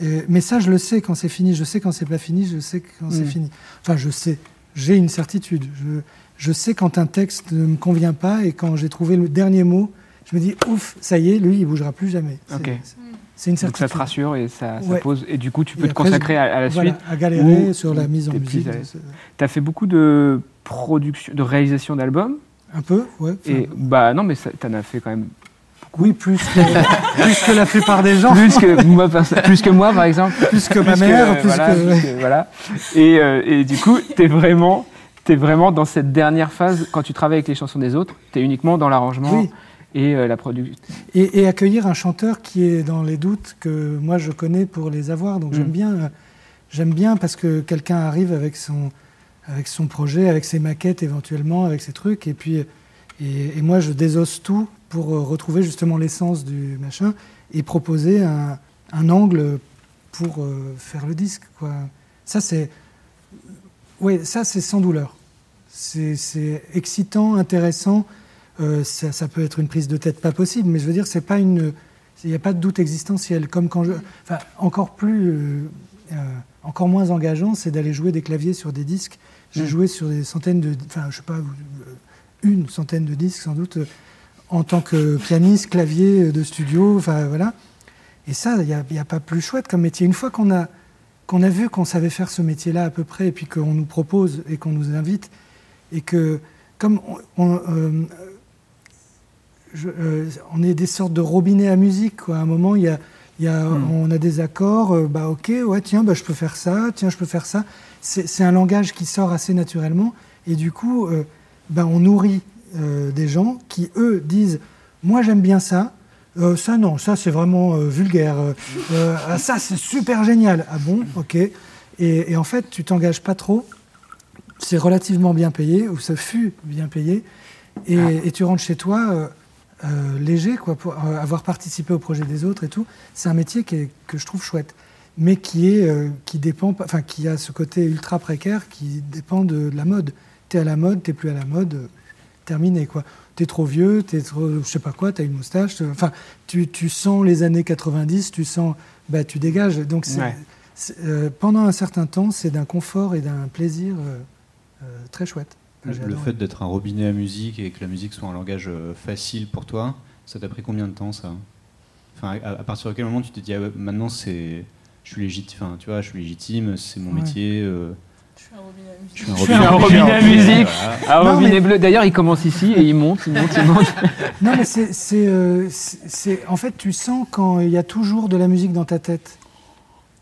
et- mais ça, je le sais quand c'est fini, je sais quand c'est pas fini, je sais quand c'est Mm. fini. Enfin, je sais, j'ai une certitude. Je, je sais quand un texte ne me convient pas et quand j'ai trouvé le dernier mot, je me dis ouf, ça y est, lui, il bougera plus jamais. C'est- Ok. c'est- une Donc ça certitude. te rassure et ça, ça Ouais. pose. Et du coup, tu peux te consacrer à, à la Voilà, suite. à galérer sur la mise en t'es musique. Tu as fait beaucoup de production, de réalisation d'albums. Un peu, ouais. Et bah non, mais tu en as fait quand même oui, plus que, <laughs> plus que la plupart des gens. plus que moi, plus que moi par exemple. Plus que ma mère, que- plus voilà, que. plus que- voilà. Et, euh, et du coup, tu es vraiment, es vraiment dans cette dernière phase, quand tu travailles avec les chansons des autres, tu es uniquement dans l'arrangement Oui. et euh, la production. Et, et accueillir un chanteur qui est dans les doutes que moi je connais pour les avoir. Donc Mm. j'aime bien, euh, j'aime bien parce que quelqu'un arrive avec son, avec son projet, avec ses maquettes éventuellement, avec ses trucs, et puis et, et moi je désosse tout pour euh, retrouver justement l'essence du machin et proposer un, un angle pour euh, faire le disque. Quoi. Ça c'est, ouais, ça c'est sans douleur. C'est excitant, intéressant. Euh, ça, ça peut être une prise de tête pas possible, mais je veux dire, c'est pas une, il n'y a pas de doute existentiel. Comme quand je, enfin, encore plus, euh, euh, encore moins engageant, c'est d'aller jouer des claviers sur des disques. J'ai Mm. joué sur des centaines de, enfin, je sais pas, une centaine de disques sans doute, en tant que pianiste, clavier de studio, enfin voilà. Et ça, il n'y a, a pas plus chouette comme métier. Une fois qu'on a, qu'on a vu qu'on savait faire ce métier-là à peu près, et puis qu'on nous propose et qu'on nous invite, et que comme on, on, euh, je- euh, on est des sortes de robinets à musique. Quoi. À un moment, il y a, il y a, Mm. on a des accords. euh, bah ok, ouais, tiens, bah, je peux faire ça. Tiens, je peux faire ça. C'est un langage qui sort assez naturellement. Et du coup, bah, on nourrit des gens qui eux disent, moi j'aime bien ça. Euh, ça non, ça c'est vraiment euh, vulgaire. Euh, ah, ça c'est super génial. Ah bon, ok. Et, et en fait, tu t'engages pas trop? C'est relativement bien payé, ou ça fut bien payé. Et, et tu rentres chez toi léger, quoi, pour avoir participé au projet des autres et tout. C'est un métier qui est- que je trouve chouette, mais qui est, qui dépend, enfin, qui a ce côté ultra précaire qui dépend de, de la mode. T'es à la mode, t'es plus à la mode, terminé, quoi. T'es trop vieux, t'es trop, je sais pas quoi, t'as une moustache, enfin, tu, tu sens les années 90, tu sens, bah, tu dégages. Donc, c'est- Ouais. c'est, euh, pendant un certain temps, c'est d'un confort et d'un plaisir euh, euh, très chouette. Enfin, Le adoré. fait d'être un robinet à musique et que la musique soit un langage facile pour toi, ça t'a pris combien de temps ça? Enfin, à, à partir de quel moment tu t'es dit ah ouais, maintenant c'est, je suis légitime, enfin tu vois, je suis légitime, c'est mon Ouais. métier. euh, robinet à musique. je suis un robinet, robinet à musique. Voilà. Un Non, robinet mais- bleu. D'ailleurs, il commence ici et il monte, il monte, il monte. <laughs> Non, mais c'est, c'est, euh, c'est- en fait, tu sens quand il y a toujours de la musique dans ta tête.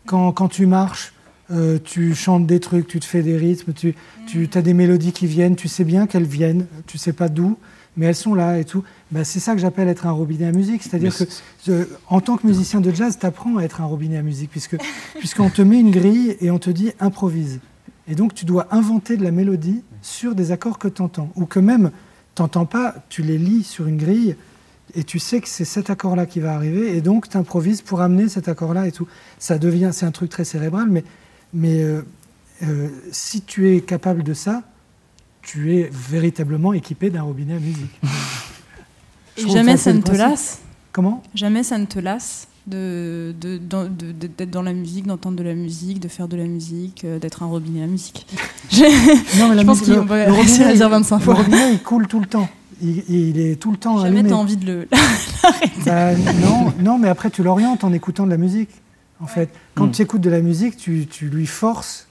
Quand, quand tu marches, euh, tu chantes des trucs, tu te fais des rythmes, tu, tu as des mélodies qui viennent, tu sais bien qu'elles viennent, tu sais pas d'où, mais elles sont là et tout. Bah, c'est ça que j'appelle être un robinet à musique. C'est-à-dire que euh, en tant que musicien de jazz, tu apprends à être un robinet à musique, puisque, <laughs> puisqu'on te met une grille et on te dit improvise. Et donc tu dois inventer de la mélodie sur des accords que tu entends, ou que même tu n'entends pas, tu les lis sur une grille, et tu sais que c'est cet accord-là qui va arriver, et donc tu improvises pour amener cet accord-là et tout. Ça devient, c'est un truc très cérébral, mais, mais euh, euh, si tu es capable de ça, tu es véritablement équipé d'un robinet à musique. Et jamais ça ne te lasse? Comment? Jamais ça ne te lasse? De, de, de- de- d'être dans la musique, d'entendre de la musique, de faire de la musique, euh, d'être un robinet à musique. <laughs> Non, mais la <laughs> Je pense musique- qu'on le- va le robinet, <laughs> à le dire il- 25 fois. Le robinet, il coule tout le temps. Il, il est tout le temps Jamais allumé. t'as envie de le. Bah, non, non, mais après tu l'orientes en écoutant de la musique. En fait, quand Mm. tu écoutes de la musique, tu, tu lui forces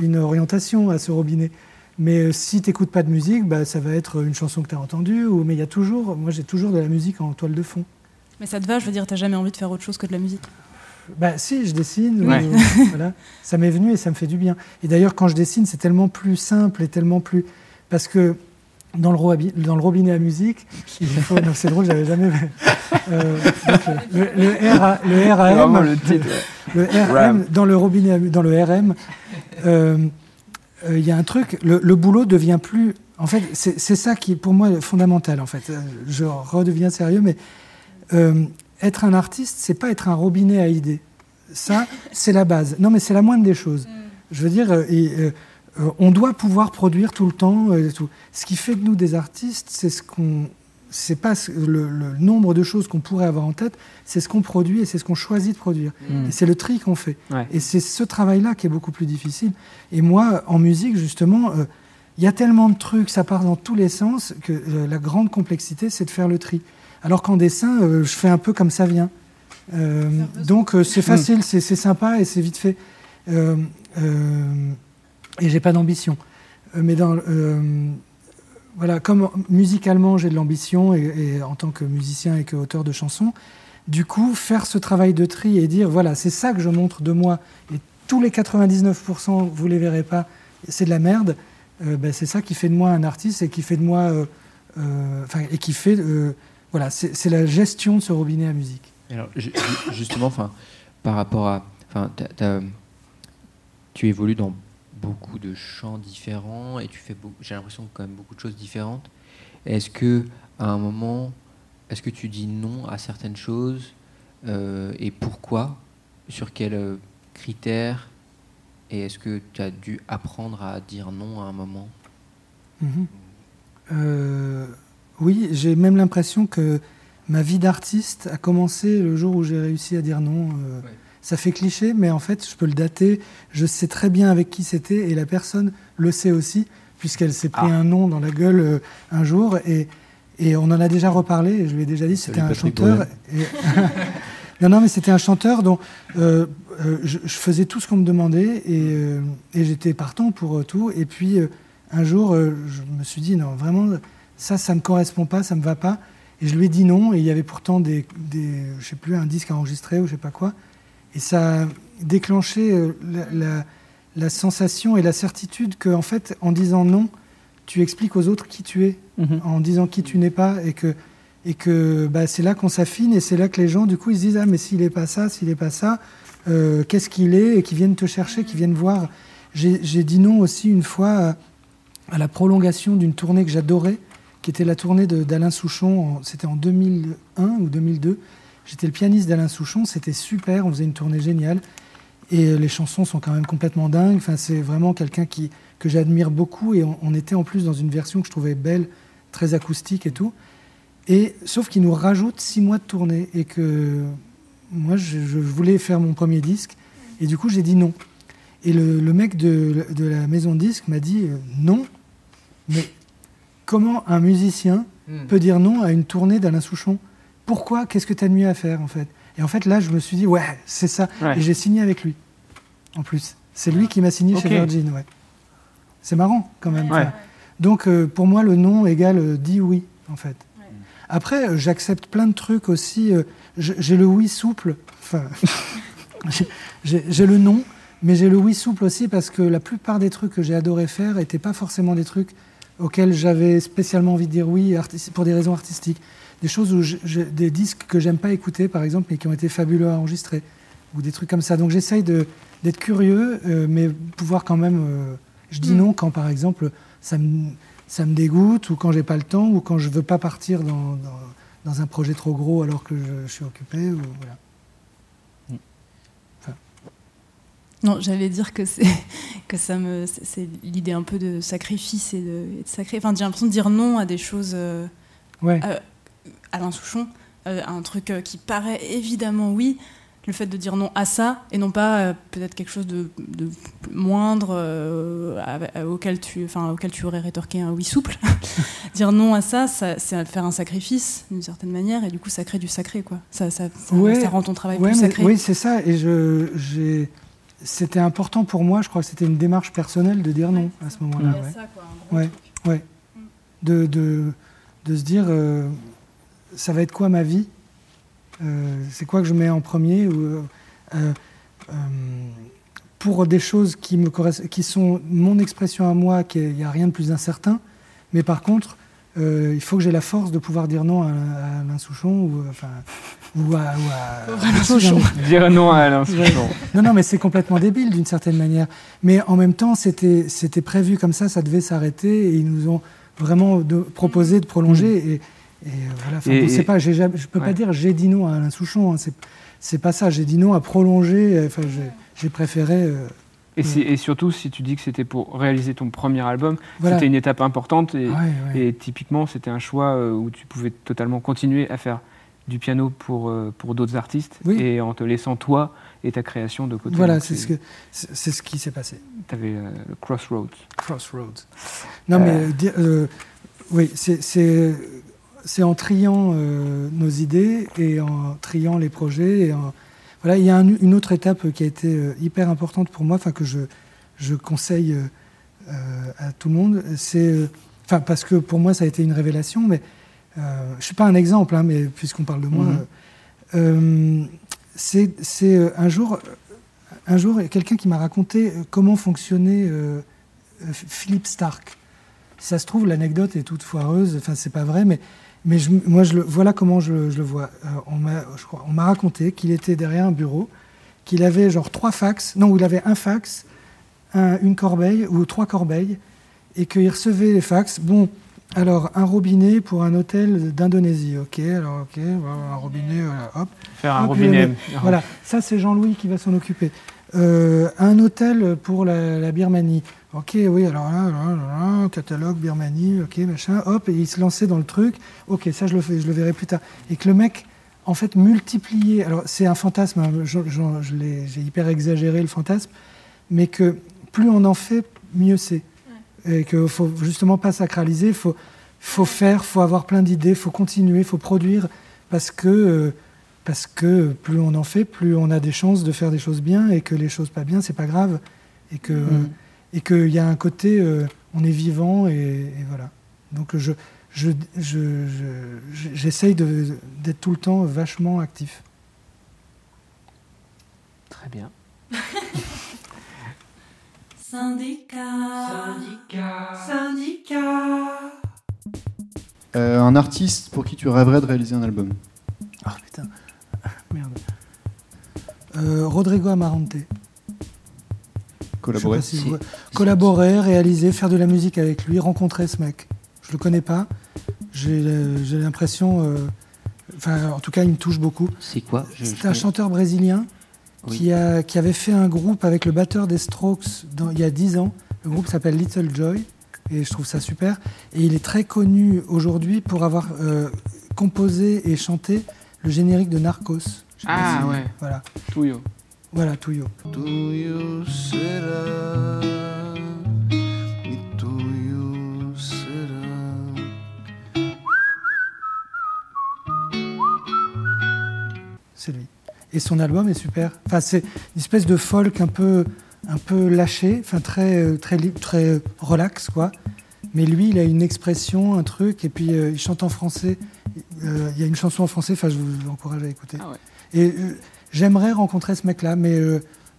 une orientation à ce robinet. Mais euh, si tu n'écoutes pas de musique, bah, ça va être une chanson que tu as entendue. Ou, mais il y a toujours, moi j'ai toujours de la musique en toile de fond. Mais ça te va, je veux dire, t'as jamais envie de faire autre chose que de la musique. Bah si, je dessine. Ouais. ou- <laughs> voilà. Ça m'est venu et ça me fait du bien. Et d'ailleurs, quand je dessine, c'est tellement plus simple et tellement plus... Parce que dans le, robi- dans le robinet à musique, il faut... non, c'est drôle, j'avais jamais... Euh, donc, le, le, RA le RAM, le titre. le RM, RAM. dans le robinet, à dans le RM, euh, euh, il y a un truc, le, le boulot devient plus. En fait, c'est ça qui est pour moi fondamental. En fait, Euh, je redeviens sérieux, mais euh, être un artiste, c'est pas être un robinet à idées. Ça, c'est la base. Non, mais c'est la moindre des choses. Je veux dire, euh, et, euh, on doit pouvoir produire tout le temps. euh, et tout. Ce qui fait de nous des artistes, c'est ce qu'on, c'est pas ce- le, le nombre de choses qu'on pourrait avoir en tête, c'est ce qu'on produit et c'est ce qu'on choisit de produire. Mm. Et c'est le tri qu'on fait. Ouais. Et c'est ce travail-là qui est beaucoup plus difficile. Et moi, en musique, justement, euh, il y a tellement de trucs, ça part dans tous les sens, que euh, la grande complexité, c'est de faire le tri. Alors qu'en dessin, euh, je fais un peu comme ça vient. Euh, donc euh, c'est facile, c'est c'est sympa et c'est vite fait. Et j'ai pas d'ambition. Mais dans, voilà, comme musicalement j'ai de l'ambition et, et en tant que musicien et qu'auteur de chansons, du coup, faire ce travail de tri et dire voilà, c'est ça que je montre de moi, et tous les 99%, vous les verrez pas, c'est de la merde, euh, ben, c'est ça qui fait de moi un artiste et qui fait de moi. euh, euh, enfin, et qui fait. Voilà, c'est la gestion de ce robinet à musique. Alors, ju- ju- justement, enfin, par rapport à, enfin, tu évolues dans beaucoup de champs différents et tu fais, beau- j'ai l'impression quand même beaucoup de choses différentes. Est-ce que à un moment, est-ce que tu dis non à certaines choses euh, et pourquoi? Sur quels euh, critères? Et est-ce que tu as dû apprendre à dire non à un moment? Mhm. Euh, oui, j'ai même l'impression que ma vie d'artiste a commencé le jour où j'ai réussi à dire non. euh, Ouais. Ça fait cliché, mais en fait, je peux le dater. Je sais très bien avec qui c'était et la personne le sait aussi, puisqu'elle s'est pris Ah. un nom dans la gueule euh, un jour. Et, et on en a déjà reparlé. Et je lui ai déjà dit c'était un Patrick chanteur. Et- <laughs> non, non, mais c'était un chanteur dont euh, euh, je, je faisais tout ce qu'on me demandait et, euh, et j'étais partant pour euh, tout. Et puis euh, un jour, euh, je me suis dit non, vraiment, ça, ça me correspond pas, ça me va pas. Et je lui ai dit non. Et il y avait pourtant des, des je sais plus, un disque enregistré ou je sais pas quoi. Et ça a déclenché euh, la, la- la sensation et la certitude que, en fait, en disant non, tu expliques aux autres qui tu es, Mhm. en disant qui tu n'es pas, et que, et que bah, c'est là qu'on s'affine, et c'est là que les gens, du coup, ils se disent ah mais s'il n'est pas ça, s'il n'est pas ça, euh, qu'est-ce qu'il est, et qui viennent te chercher, qui viennent voir. J'ai dit non aussi une fois à, à la prolongation d'une tournée que j'adorais, qui était la tournée d'Alain Souchon. C'était en 2001 ou 2002. J'étais le pianiste d'Alain Souchon. C'était super. On faisait une tournée géniale. Et euh, les chansons sont quand même complètement dingues. Enfin, c'est vraiment quelqu'un que j'admire beaucoup. Et on, était en plus dans une version que je trouvais belle, très acoustique et tout. Et sauf qu'il nous rajoute six mois de tournée. Et que moi, je, voulais faire mon premier disque. Et du coup, j'ai dit non. Et le, le mec de, de la maison de disque m'a dit euh, non. Mais comment un musicien Hmm. peut dire non à une tournée d'Alain Souchon? Pourquoi? Qu'est-ce que tu as de mieux à faire en fait? Et en fait là, je me suis dit ouais, c'est ça. Ouais. Et j'ai signé avec lui. En plus, c'est lui qui m'a signé chez Virgin. Ouais. C'est marrant quand même. Ouais. Donc euh, pour moi, le non égale euh, dit oui en fait. Après, euh, j'accepte plein de trucs aussi. euh, j'ai le oui souple. Enfin, <laughs> j'ai le non, mais j'ai le oui souple aussi parce que la plupart des trucs que j'ai adoré faire n'étaient pas forcément des trucs auxquels j'avais spécialement envie de dire oui pour des raisons artistiques. Des choses où des disques que j'aime pas écouter, par exemple, mais qui ont été fabuleux à enregistrer, ou des trucs comme ça. Donc j'essaye de- d'être curieux, euh, mais pouvoir quand même. euh, je dis Mm. non quand, par exemple, ça me, ça me dégoûte, ou quand j'ai pas le temps, ou quand je veux pas partir dans, dans, dans un projet trop gros alors que je, je suis occupé. Ou, voilà. Non, j'allais dire que c'est <laughs> que ça me c'est- l'idée un peu de sacrifice et de, et de sacré. Enfin, j'ai l'impression de dire non à des choses. euh, Ouais. euh, Alain Souchon, euh, un truc euh, qui paraît évidemment oui. Le fait de dire non à ça et non pas euh, peut-être quelque chose de, de moindre à- auquel tu enfin auquel tu aurais rétorqué un oui souple. <laughs> dire non à ça, ça c'est faire un sacrifice d'une certaine manière et du coup ça crée du sacré quoi. Ça ça, ça, Ouais, ça rend ton travail Ouais, plus sacré. Oui, c'est ça. Et je, j'ai, c'était important pour moi. Je crois que c'était une démarche personnelle de dire non à ce moment-là. Ouais. Ouais, ouais. De, de, de se dire, euh, ça va être quoi ma vie? Euh, C'est quoi que je mets en premier ou, euh, Pour des choses qui, me qui sont mon expression à moi, qu'il n'y a rien de plus incertain. Mais par contre, euh, il faut que j'ai la force de pouvoir dire non à, à Alain Souchon ou, euh, enfin, ou à, ou à- Alain Souchon. <laughs> Dire non à Alain. Souchon. Non, non, mais c'est complètement débile d'une certaine manière. Mais en même temps, c'était c'était prévu comme ça, ça devait s'arrêter et ils nous ont vraiment de, proposé de prolonger. Et, et, euh, voilà, enfin, Et- et- pas, je peux Ouais. pas dire j'ai dit non à Alain Souchon. hein, c'est pas ça. J'ai dit non à prolonger. Enfin, j'ai- j'ai préféré. euh, Et, si- et surtout, si tu dis que c'était pour réaliser ton premier album, Voilà. c'était une étape importante. Et, Ouais, ouais. et typiquement, c'était un choix euh, où tu pouvais totalement continuer à faire du piano pour, euh, pour d'autres artistes Oui. et en te laissant toi et ta création de côté. voilà, c'est ce que c'est c'est ce qui s'est passé. Tu avais le Crossroads. Crossroads. Non, mais euh, euh, oui, c'est- en triant euh, nos idées et en triant les projets. Et en- voilà, il y a un- une autre étape qui a été euh, hyper importante pour moi, enfin que je, je conseille euh, euh, à tout le monde. C'est, euh, enfin parce que pour moi ça a été une révélation, mais euh, je suis pas un exemple, hein, mais puisqu'on parle de moi, Mhm. euh, euh, c'est c'est, euh, un jour, un jour, quelqu'un qui m'a raconté euh, comment fonctionnait euh, euh, Philippe Stark. Si ça se trouve, l'anecdote est toute foireuse, enfin, c'est pas vrai, mais, mais je- moi, je le, voilà comment je, le- je le vois. Euh, on m'a raconté qu'il était derrière un bureau, qu'il avait genre trois fax, non, il avait un fax, un- une corbeille ou trois corbeilles, et qu'il recevait les fax. Bon, alors, un robinet pour un hôtel d'Indonésie, ok, alors, ok, un robinet, voilà, hop. Faire un Hop, robinet. Voilà, ça c'est Jean-Louis qui va s'en occuper. Euh, un hôtel pour la, la Birmanie. Ok, oui, alors là, là, là, là, catalogue Birmanie, ok, machin, hop, et il se lançait dans le truc. Ok, ça je le fais, je le verrai plus tard. Et que le mec, en fait, multipliait. Alors c'est un fantasme, hein, j'ai hyper exagéré le fantasme, mais que plus on en fait, mieux c'est. Et qu'il faut justement pas sacraliser, il faut, faut faire, faut avoir plein d'idées, faut continuer, faut produire, parce que, euh, parce que plus on en fait, plus on a des chances de faire des choses bien, et que les choses pas bien, c'est pas grave, et que et qu'il y a un côté, euh, on est vivant, et, et voilà. Donc je, je, je, je- j'essaye de- d'être tout le temps vachement actif. Très bien. <laughs> Syndicat. Euh, un artiste pour qui tu rêverais de réaliser un album Ah putain, merde. Euh, Rodrigo Amarante. Collaborer si vous- Collaborer, réaliser, faire de la musique avec lui, rencontrer ce mec. Je le connais pas, J'ai euh, l'impression, euh, enfin en tout cas il me touche beaucoup. C'est quoi C'est un chanteur brésilien Oui. qui, a, qui avait fait un groupe avec le batteur des Strokes dans- il y a 10 ans. Le groupe s'appelle Little Joy et je trouve ça super. Et il est très connu aujourd'hui pour avoir euh, composé et chanté le générique de Narcos. Je Ah si- ouais, Voilà, Touyo. voilà Tuyo. Tuyo será, e tuyo será. c'est lui. Et son album est super. Enfin, c'est une espèce de folk un peu, un peu lâché, enfin très, euh, très libre, très euh, relax, quoi. Mais lui, il a une expression, un truc, et puis euh, il chante en français. Euh, Il y a une chanson en français, enfin, je vous encourage à écouter. Ah ouais. Et euh, j'aimerais rencontrer ce mec-là, mais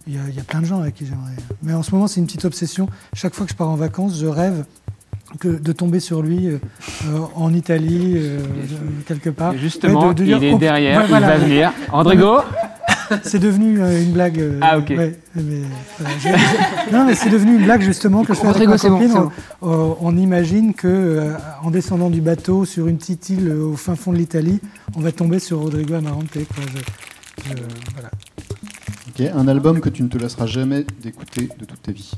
il y, a- il y a plein de gens avec qui j'aimerais. Mais en ce moment, c'est une petite obsession. Chaque fois que je pars en vacances, je rêve que de tomber sur lui euh, en Italie, euh, quelque part. Et justement, de- de dire, il est derrière, <laughs> ouais, il voilà. va venir. Rodrigo <laughs> C'est devenu euh, une blague. euh, Ah, ok. ouais, mais, j'ai- <laughs> non, mais c'est devenu une blague justement que je fais avec Rodrigo, ma bon, on, imagine que euh, en descendant du bateau sur une petite île euh, au fin fond de l'Italie, on va tomber sur Rodrigo Amarante. Quoi. Je- je- voilà. Ok, un album que tu ne te lasseras jamais d'écouter de toute ta vie.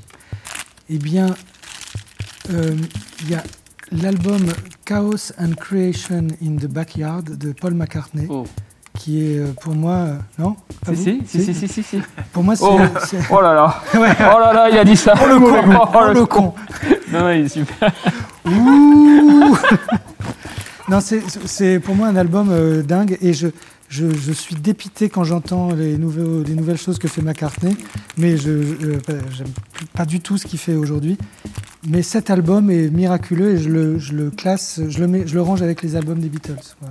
Eh bien, euh, il y a l'album Chaos and Creation in the Backyard de Paul McCartney, Oh. Qui est euh, pour moi. euh, non? Si, si, si, si, si, si, si. Pour moi, c'est. Oh. Oh là là <laughs> Ouais. Oh là là, il a dit ça Oh le con, Oh, oh, le con. Non, non, il est super. Ouh <laughs> non, c'est, pour moi un album euh, dingue et je, je, je suis dépité quand j'entends les, nouveaux, les nouvelles choses que fait McCartney, mais je euh, pas- du tout ce qu'il fait aujourd'hui. Mais cet album est miraculeux et je le, je le classe, je le, mets, je le range avec les albums des Beatles. quoi.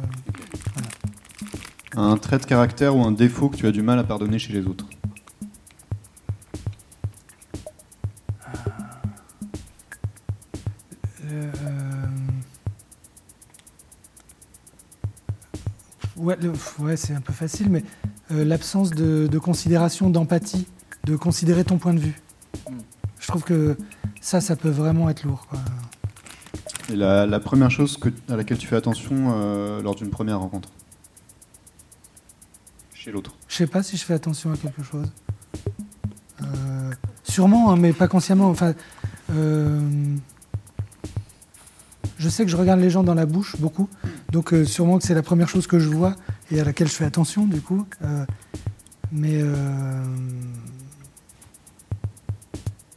Un trait de caractère ou un défaut que tu as du mal à pardonner chez les autres. Euh, Ouais, le- ouais, c'est un peu facile, mais euh, l'absence de, de considération, d'empathie, de considérer ton point de vue. Je trouve que ça, ça peut vraiment être lourd. quoi. Et la, la première chose que, à laquelle tu fais attention euh, lors d'une première rencontre? Chez l'autre. Je sais pas si je fais attention à quelque chose. Euh, sûrement, hein, mais pas consciemment. Enfin, euh, je sais que je regarde les gens dans la bouche beaucoup, donc euh, sûrement que c'est la première chose que je vois et à laquelle je fais attention du coup. Euh, mais euh,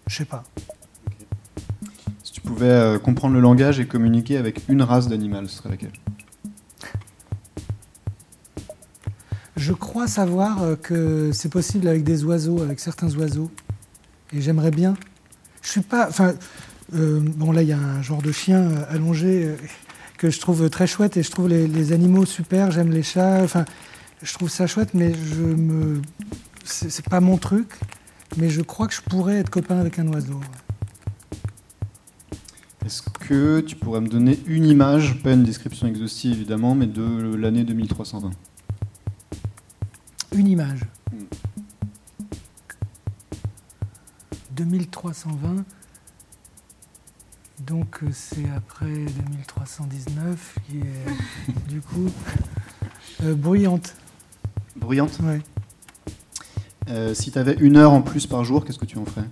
je sais pas. Si tu pouvais euh, comprendre le langage et communiquer avec une race d'animal, ce serait laquelle? Je crois savoir euh, que c'est possible avec des oiseaux, avec certains oiseaux, et j'aimerais bien. Je suis pas. Enfin, euh, bon là il y a un genre de chien euh, allongé que je trouve très chouette et je trouve les, les animaux super. J'aime les chats. Enfin, je trouve ça chouette, mais je me. C'est pas mon truc, mais je crois que je pourrais être copain avec un oiseau. Est-ce que tu pourrais me donner une image, pas une description exhaustive évidemment, mais de l'année 2320 Une image. 2320. Donc euh, c'est après 2319 qui est <laughs> du coup euh, bruyante. Bruyante? Ouais. Euh, Si tu avais une heure en plus par jour, qu'est-ce que tu en ferais?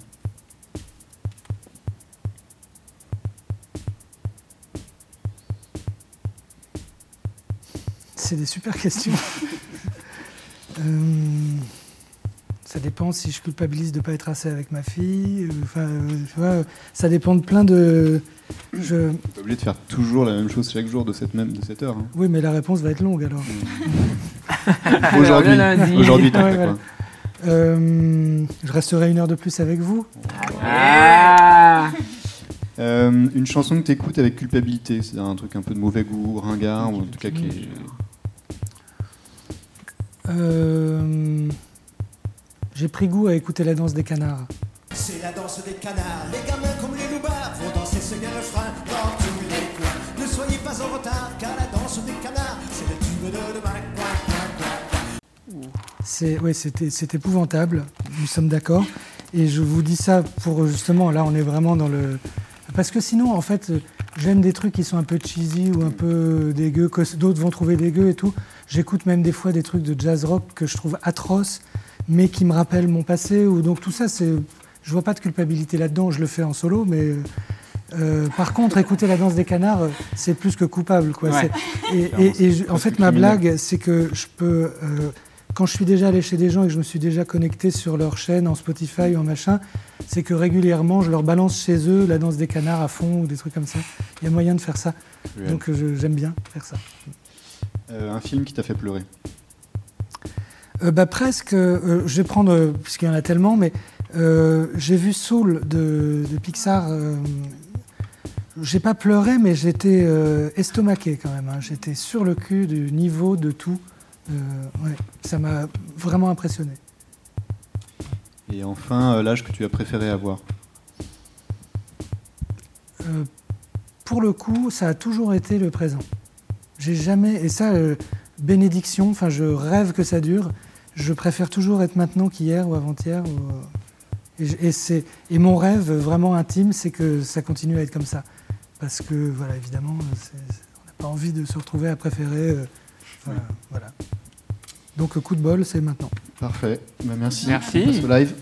C'est des super questions. Euh, ça dépend si je culpabilise de ne pas être assez avec ma fille. euh, Enfin, euh, tu vois, ça dépend de plein de. Je... T'es pas obligé de faire toujours la même chose chaque jour de cette, même, de cette heure. hein. Oui, mais la réponse va être longue alors. <laughs> Aujourd'hui, lundi. aujourd'hui Ouais, voilà. Euh, je resterai une heure de plus avec vous. Ah Euh, Une chanson que tu écoutes avec culpabilité, c'est un truc un peu de mauvais goût, ringard, ou en tout cas qui est... Euh, J'ai pris goût à écouter la danse des canards. C'est la danse des canards, les gamins comme les loupards vont danser ce gars refrain dans tous les coins. Ne soyez pas en retard, car la danse des canards, c'est le tube de demain. C'est ouais, c'était c'est épouvantable. Nous sommes d'accord. Et je vous dis ça pour justement là, on est vraiment dans le parce que sinon, en fait, j'aime des trucs qui sont un peu cheesy ou un peu dégueux, que d'autres vont trouver dégueux et tout. J'écoute même des fois des trucs de jazz rock que je trouve atroces, mais qui me rappellent mon passé. Ou donc tout ça, c'est, je vois pas de culpabilité là-dedans. Je le fais en solo, mais euh, par contre, écouter la danse des canards, c'est plus que coupable. Quoi. Ouais. Et, et- et je- en fait, ma blague, c'est que je peux, euh, quand je suis déjà allé chez des gens et que je me suis déjà connecté sur leur chaîne en Spotify ou en machin, c'est que régulièrement, je leur balance chez eux la danse des canards à fond ou des trucs comme ça. Il y a moyen de faire ça. Donc j'aime bien faire ça. Euh, un film qui t'a fait pleurer Euh, bah, presque, euh, je vais prendre, puisqu'il y en a tellement, mais j'ai vu Soul de, de Pixar. j'ai pas pleuré, mais j'étais estomaqué quand même. hein. J'étais sur le cul du niveau de tout. Euh, ouais, ça m'a vraiment impressionné. Et enfin, euh, l'âge que tu as préféré avoir Euh, pour le coup, ça a toujours été le présent. J'ai jamais, et ça, euh, bénédiction, enfin, je rêve que ça dure. Je préfère toujours être maintenant qu'hier ou avant-hier. ou, et, et et mon rêve vraiment intime, c'est que ça continue à être comme ça. Parce que, voilà, évidemment, on n'a pas envie de se retrouver à préférer. euh, voilà. Donc, coup de bol, c'est maintenant. Parfait. Bah, merci. Merci. On passe au live.